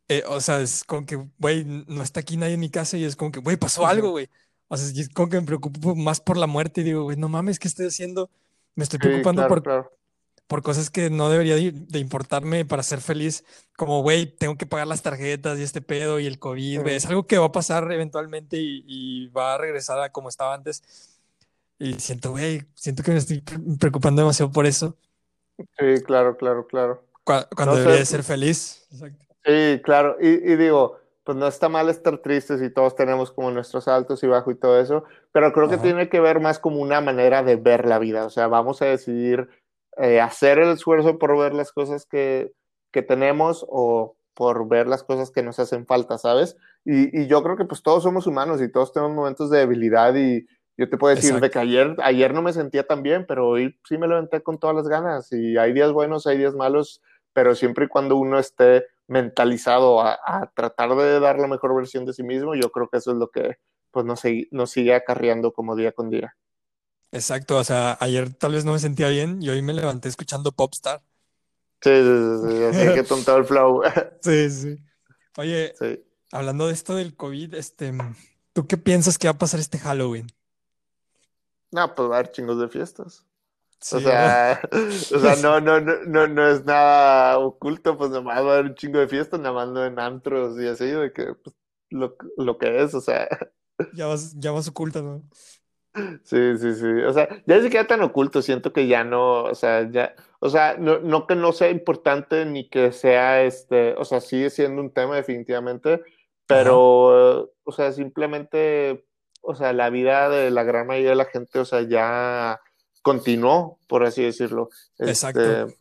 [SPEAKER 3] eh, o sea, es como que, güey, no está aquí nadie en mi casa y es como que, güey, pasó algo, güey. O sea, es como que me preocupo más por la muerte y digo, güey, no mames, ¿qué estoy haciendo? Me estoy
[SPEAKER 2] Sí,
[SPEAKER 3] preocupando
[SPEAKER 2] claro,
[SPEAKER 3] por,
[SPEAKER 2] claro.
[SPEAKER 3] Por cosas que no debería de, de importarme para ser feliz, como, güey, tengo que pagar las tarjetas y este pedo y el COVID, es algo que va a pasar eventualmente y, y va a regresar a como estaba antes. Y siento, güey, siento que me estoy pre- preocupando demasiado por eso,
[SPEAKER 2] Sí, claro, claro, claro.
[SPEAKER 3] cua- cuando
[SPEAKER 2] No
[SPEAKER 3] debería de
[SPEAKER 2] sé,
[SPEAKER 3] ser feliz. Exacto.
[SPEAKER 2] Sí, claro. Y, y digo, pues no está mal estar tristes y todos tenemos como nuestros altos y bajos y todo eso, pero creo que
[SPEAKER 3] Ajá.
[SPEAKER 2] tiene que ver más como una manera de ver la vida. O sea, vamos a decidir eh, hacer el esfuerzo por ver las cosas que, que tenemos o por ver las cosas que nos hacen falta, ¿sabes? Y, y yo creo que pues todos somos humanos y todos tenemos momentos de debilidad y yo te puedo decir de que ayer, ayer no me sentía tan bien, pero hoy sí me levanté con todas las ganas y hay días buenos, hay días malos, pero siempre y cuando uno esté mentalizado a, a tratar de dar la mejor versión de sí mismo, yo creo que eso es lo que pues nos, sigue- nos sigue acarreando como día con día.
[SPEAKER 3] Exacto, o sea, ayer tal vez no me sentía bien y hoy me levanté escuchando Popstar.
[SPEAKER 2] Sí, sí, sí, sí, así que tontado el flow.
[SPEAKER 3] Sí, sí. Oye,
[SPEAKER 2] Sí.
[SPEAKER 3] hablando de esto del COVID, este, ¿tú qué piensas que va a pasar este Halloween?
[SPEAKER 2] No, pues va a haber chingos de fiestas.
[SPEAKER 3] Sí,
[SPEAKER 2] O sea, o sea, no, no, no, no, no es nada oculto, pues nada más va a haber un chingo de fiestas, nada más no en antros y así, de que pues, lo, lo que es, o sea,
[SPEAKER 3] Ya vas, ya vas oculta, ¿no?
[SPEAKER 2] Sí, sí, sí, o sea, ya ni siquiera tan oculto, siento que ya no, o sea, ya, o sea, no, no que no sea importante ni que sea, este, o sea, sigue siendo un tema definitivamente, pero, o sea, simplemente, o sea, la vida de la gran mayoría de la gente, o sea, ya continuó, por así decirlo,
[SPEAKER 3] exacto.
[SPEAKER 2] este,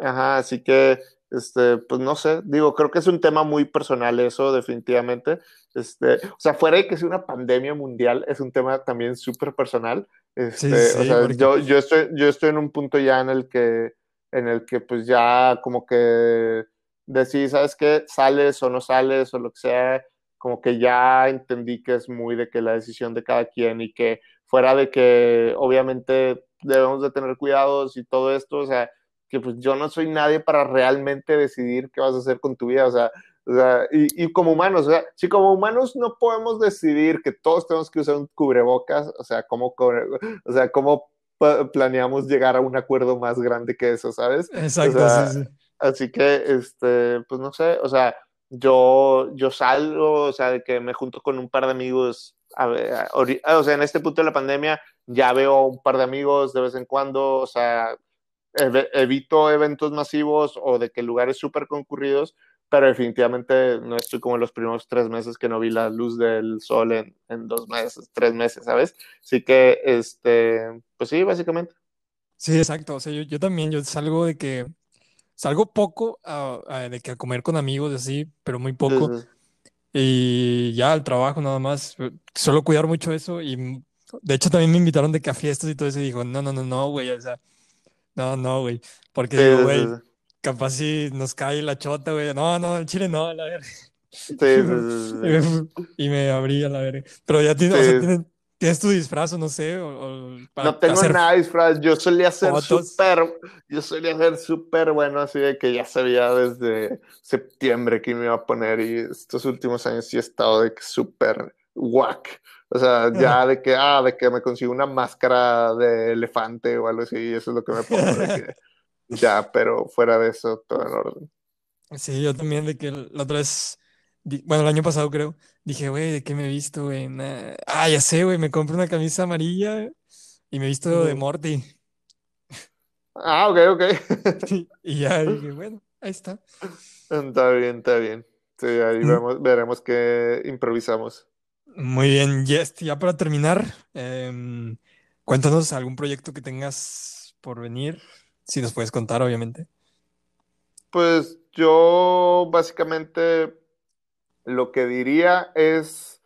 [SPEAKER 2] ajá, así que, este, pues no sé, digo, creo que es un tema muy personal eso, definitivamente, este, o sea, fuera de que sea una pandemia mundial, es un tema también súper personal, este,
[SPEAKER 3] sí,
[SPEAKER 2] o
[SPEAKER 3] sí,
[SPEAKER 2] sea,
[SPEAKER 3] porque,
[SPEAKER 2] yo, yo estoy, yo estoy en un punto ya en el que, en el que pues ya como que decís, ¿sabes qué? Sales o no sales o lo que sea, como que ya entendí que es muy de que la decisión de cada quien y que fuera de que obviamente debemos de tener cuidados y todo esto, o sea, que pues yo no soy nadie para realmente decidir qué vas a hacer con tu vida, o sea, o sea, y, y como humanos, o sea, si como humanos no podemos decidir que todos tenemos que usar un cubrebocas, o sea, ¿cómo, o sea, cómo planeamos llegar a un acuerdo más grande que eso, ¿sabes? O
[SPEAKER 3] exacto,
[SPEAKER 2] sea,
[SPEAKER 3] sí, sí.
[SPEAKER 2] así que, este, pues no sé, o sea, yo, yo salgo, o sea, de que me junto con un par de amigos, a ver, a- ori- o sea, en este punto de la pandemia ya veo a un par de amigos de vez en cuando, o sea, eve- evito eventos masivos o de que lugares súper concurridos, pero definitivamente no estoy como en los primeros tres meses que no vi la luz del sol en, en dos meses, tres meses, ¿sabes? Así que, este, pues sí, básicamente.
[SPEAKER 3] Sí, exacto. O sea, yo, yo también, yo salgo de que, salgo poco a, a- de que a comer con amigos así, pero muy poco.
[SPEAKER 2] Entonces,
[SPEAKER 3] Y ya al trabajo nada más, suelo cuidar mucho eso y de hecho también me invitaron de que a fiestas y todo eso y digo, no, no, no, no, güey, o sea, no, no, güey, porque
[SPEAKER 2] sí,
[SPEAKER 3] digo,
[SPEAKER 2] sí,
[SPEAKER 3] güey,
[SPEAKER 2] sí,
[SPEAKER 3] capaz si nos cae la chota, güey, no, no, el chile no, a la verga.
[SPEAKER 2] sí, sí, sí,
[SPEAKER 3] y me abrí a la verga. Pero ya tienes, o sea,
[SPEAKER 2] sí.
[SPEAKER 3] tienes, tienes tu disfraz no sé, o, o para
[SPEAKER 2] No tengo
[SPEAKER 3] hacer
[SPEAKER 2] nada de disfraz. Yo solía ser súper, yo solía ser súper bueno, así de que ya sabía desde septiembre que me iba a poner y estos últimos años sí he estado de que súper whack. O sea, ya de que, ah, de que me consigo una máscara de elefante o algo así, y eso es lo que me pongo, de que ya, pero fuera de eso, todo en orden.
[SPEAKER 3] Sí, yo también de que la otra vez, bueno, el año pasado creo, dije, güey, ¿de qué me he visto, güey? Nah. Ah, ya sé, güey, me compré una camisa amarilla y me he visto de. Morty.
[SPEAKER 2] Ah, ok, ok.
[SPEAKER 3] Y ya dije, bueno, ahí está.
[SPEAKER 2] Está bien, está bien. Sí, ahí
[SPEAKER 3] Mm.
[SPEAKER 2] vemos, veremos qué improvisamos.
[SPEAKER 3] Muy bien, Yes, ya para terminar, em, cuéntanos algún proyecto que tengas por venir, si nos puedes contar, obviamente.
[SPEAKER 2] Pues yo básicamente lo que diría es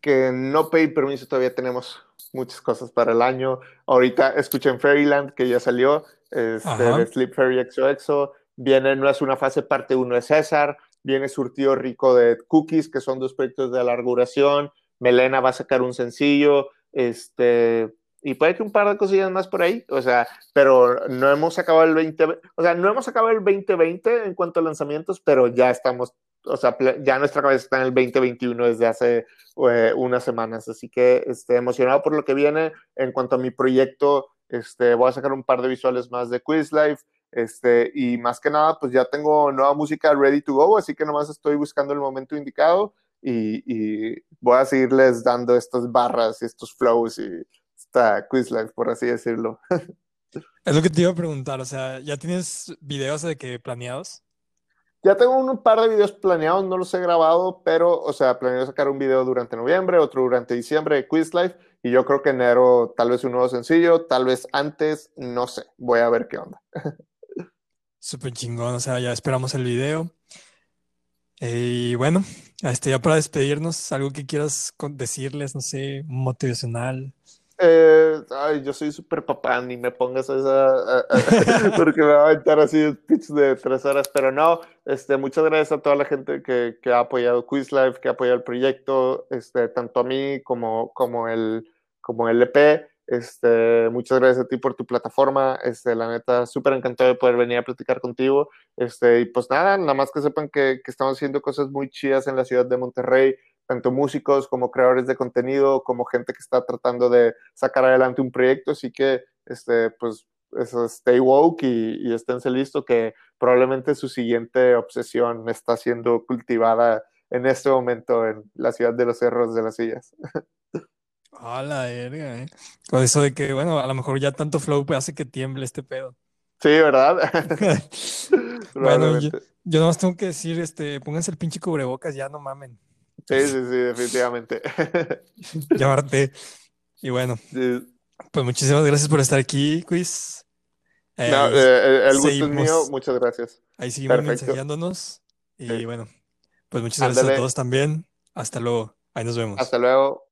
[SPEAKER 2] que no pedí permiso, todavía tenemos muchas cosas para el año. Ahorita escuchen Fairyland, que ya salió, este, de Sleep Fairy XOXO. Viene No es una fase, parte 1 de César. Viene Surtido Rico de Cookies, que son dos proyectos de larga duración. Melena va a sacar un sencillo. Este, y puede que un par de cosillas más por ahí. O sea, pero no hemos acabado el 20, o sea, no hemos acabado el 2020 en cuanto a lanzamientos, pero ya estamos, o sea, ya nuestra cabeza está en el 2021 desde hace eh, unas semanas. Así que este, emocionado por lo que viene. En cuanto a mi proyecto, este, voy a sacar un par de visuales más de Quiz Life. Este, y más que nada, pues ya tengo nueva música ready to go, así que nomás estoy buscando el momento indicado y, y voy a seguirles dando estas barras y estos flows y esta Quiz Life, por así decirlo.
[SPEAKER 3] Es lo que te iba a preguntar, o sea, ¿ya tienes videos de que planeados?
[SPEAKER 2] Ya tengo un par de videos planeados, no los he grabado, pero, o sea, planeo sacar un video durante noviembre, otro durante diciembre de Quiz Life, y yo creo que enero tal vez un nuevo sencillo, tal vez antes, no sé, voy a ver qué onda.
[SPEAKER 3] Súper chingón, o sea, ya esperamos el video. Y bueno, este, ya para despedirnos, algo que quieras decirles, no sé, motivacional.
[SPEAKER 2] Eh, ay, yo soy súper papá, ni me pongas esa, porque me va a aventar así pitch de tres horas, pero no, este, muchas gracias a toda la gente que, que ha apoyado Quiz Life, que ha apoyado el proyecto, este, tanto a mí como, como el, como el EP, este, muchas gracias a ti por tu plataforma, este, la neta, súper encantado de poder venir a platicar contigo, este, y pues nada, nada más que sepan que, que estamos haciendo cosas muy chidas en la ciudad de Monterrey, tanto músicos como creadores de contenido, como gente que está tratando de sacar adelante un proyecto, así que, este, pues, eso, stay woke y, y esténse listos que probablemente su siguiente obsesión está siendo cultivada en este momento en la ciudad de los cerros de las sillas.
[SPEAKER 3] A la verga, eh. Con eso de que, bueno, a lo mejor ya tanto flow pues, hace que tiemble este pedo.
[SPEAKER 2] Sí, ¿verdad?
[SPEAKER 3] Bueno, yo, yo nomás tengo que decir, este, pónganse el pinche cubrebocas, ya no mamen.
[SPEAKER 2] Sí, sí, sí, definitivamente.
[SPEAKER 3] Ya harté. Y bueno,
[SPEAKER 2] Sí.
[SPEAKER 3] pues muchísimas gracias por estar aquí, Quiz. Eh,
[SPEAKER 2] No,
[SPEAKER 3] ahí,
[SPEAKER 2] eh, el gusto es mío, muchas gracias.
[SPEAKER 3] ahí seguimos
[SPEAKER 2] perfecto.
[SPEAKER 3] mensajeándonos. Y
[SPEAKER 2] Sí.
[SPEAKER 3] bueno, pues muchas gracias a todos también. Hasta luego. Ahí nos vemos.
[SPEAKER 2] Hasta luego.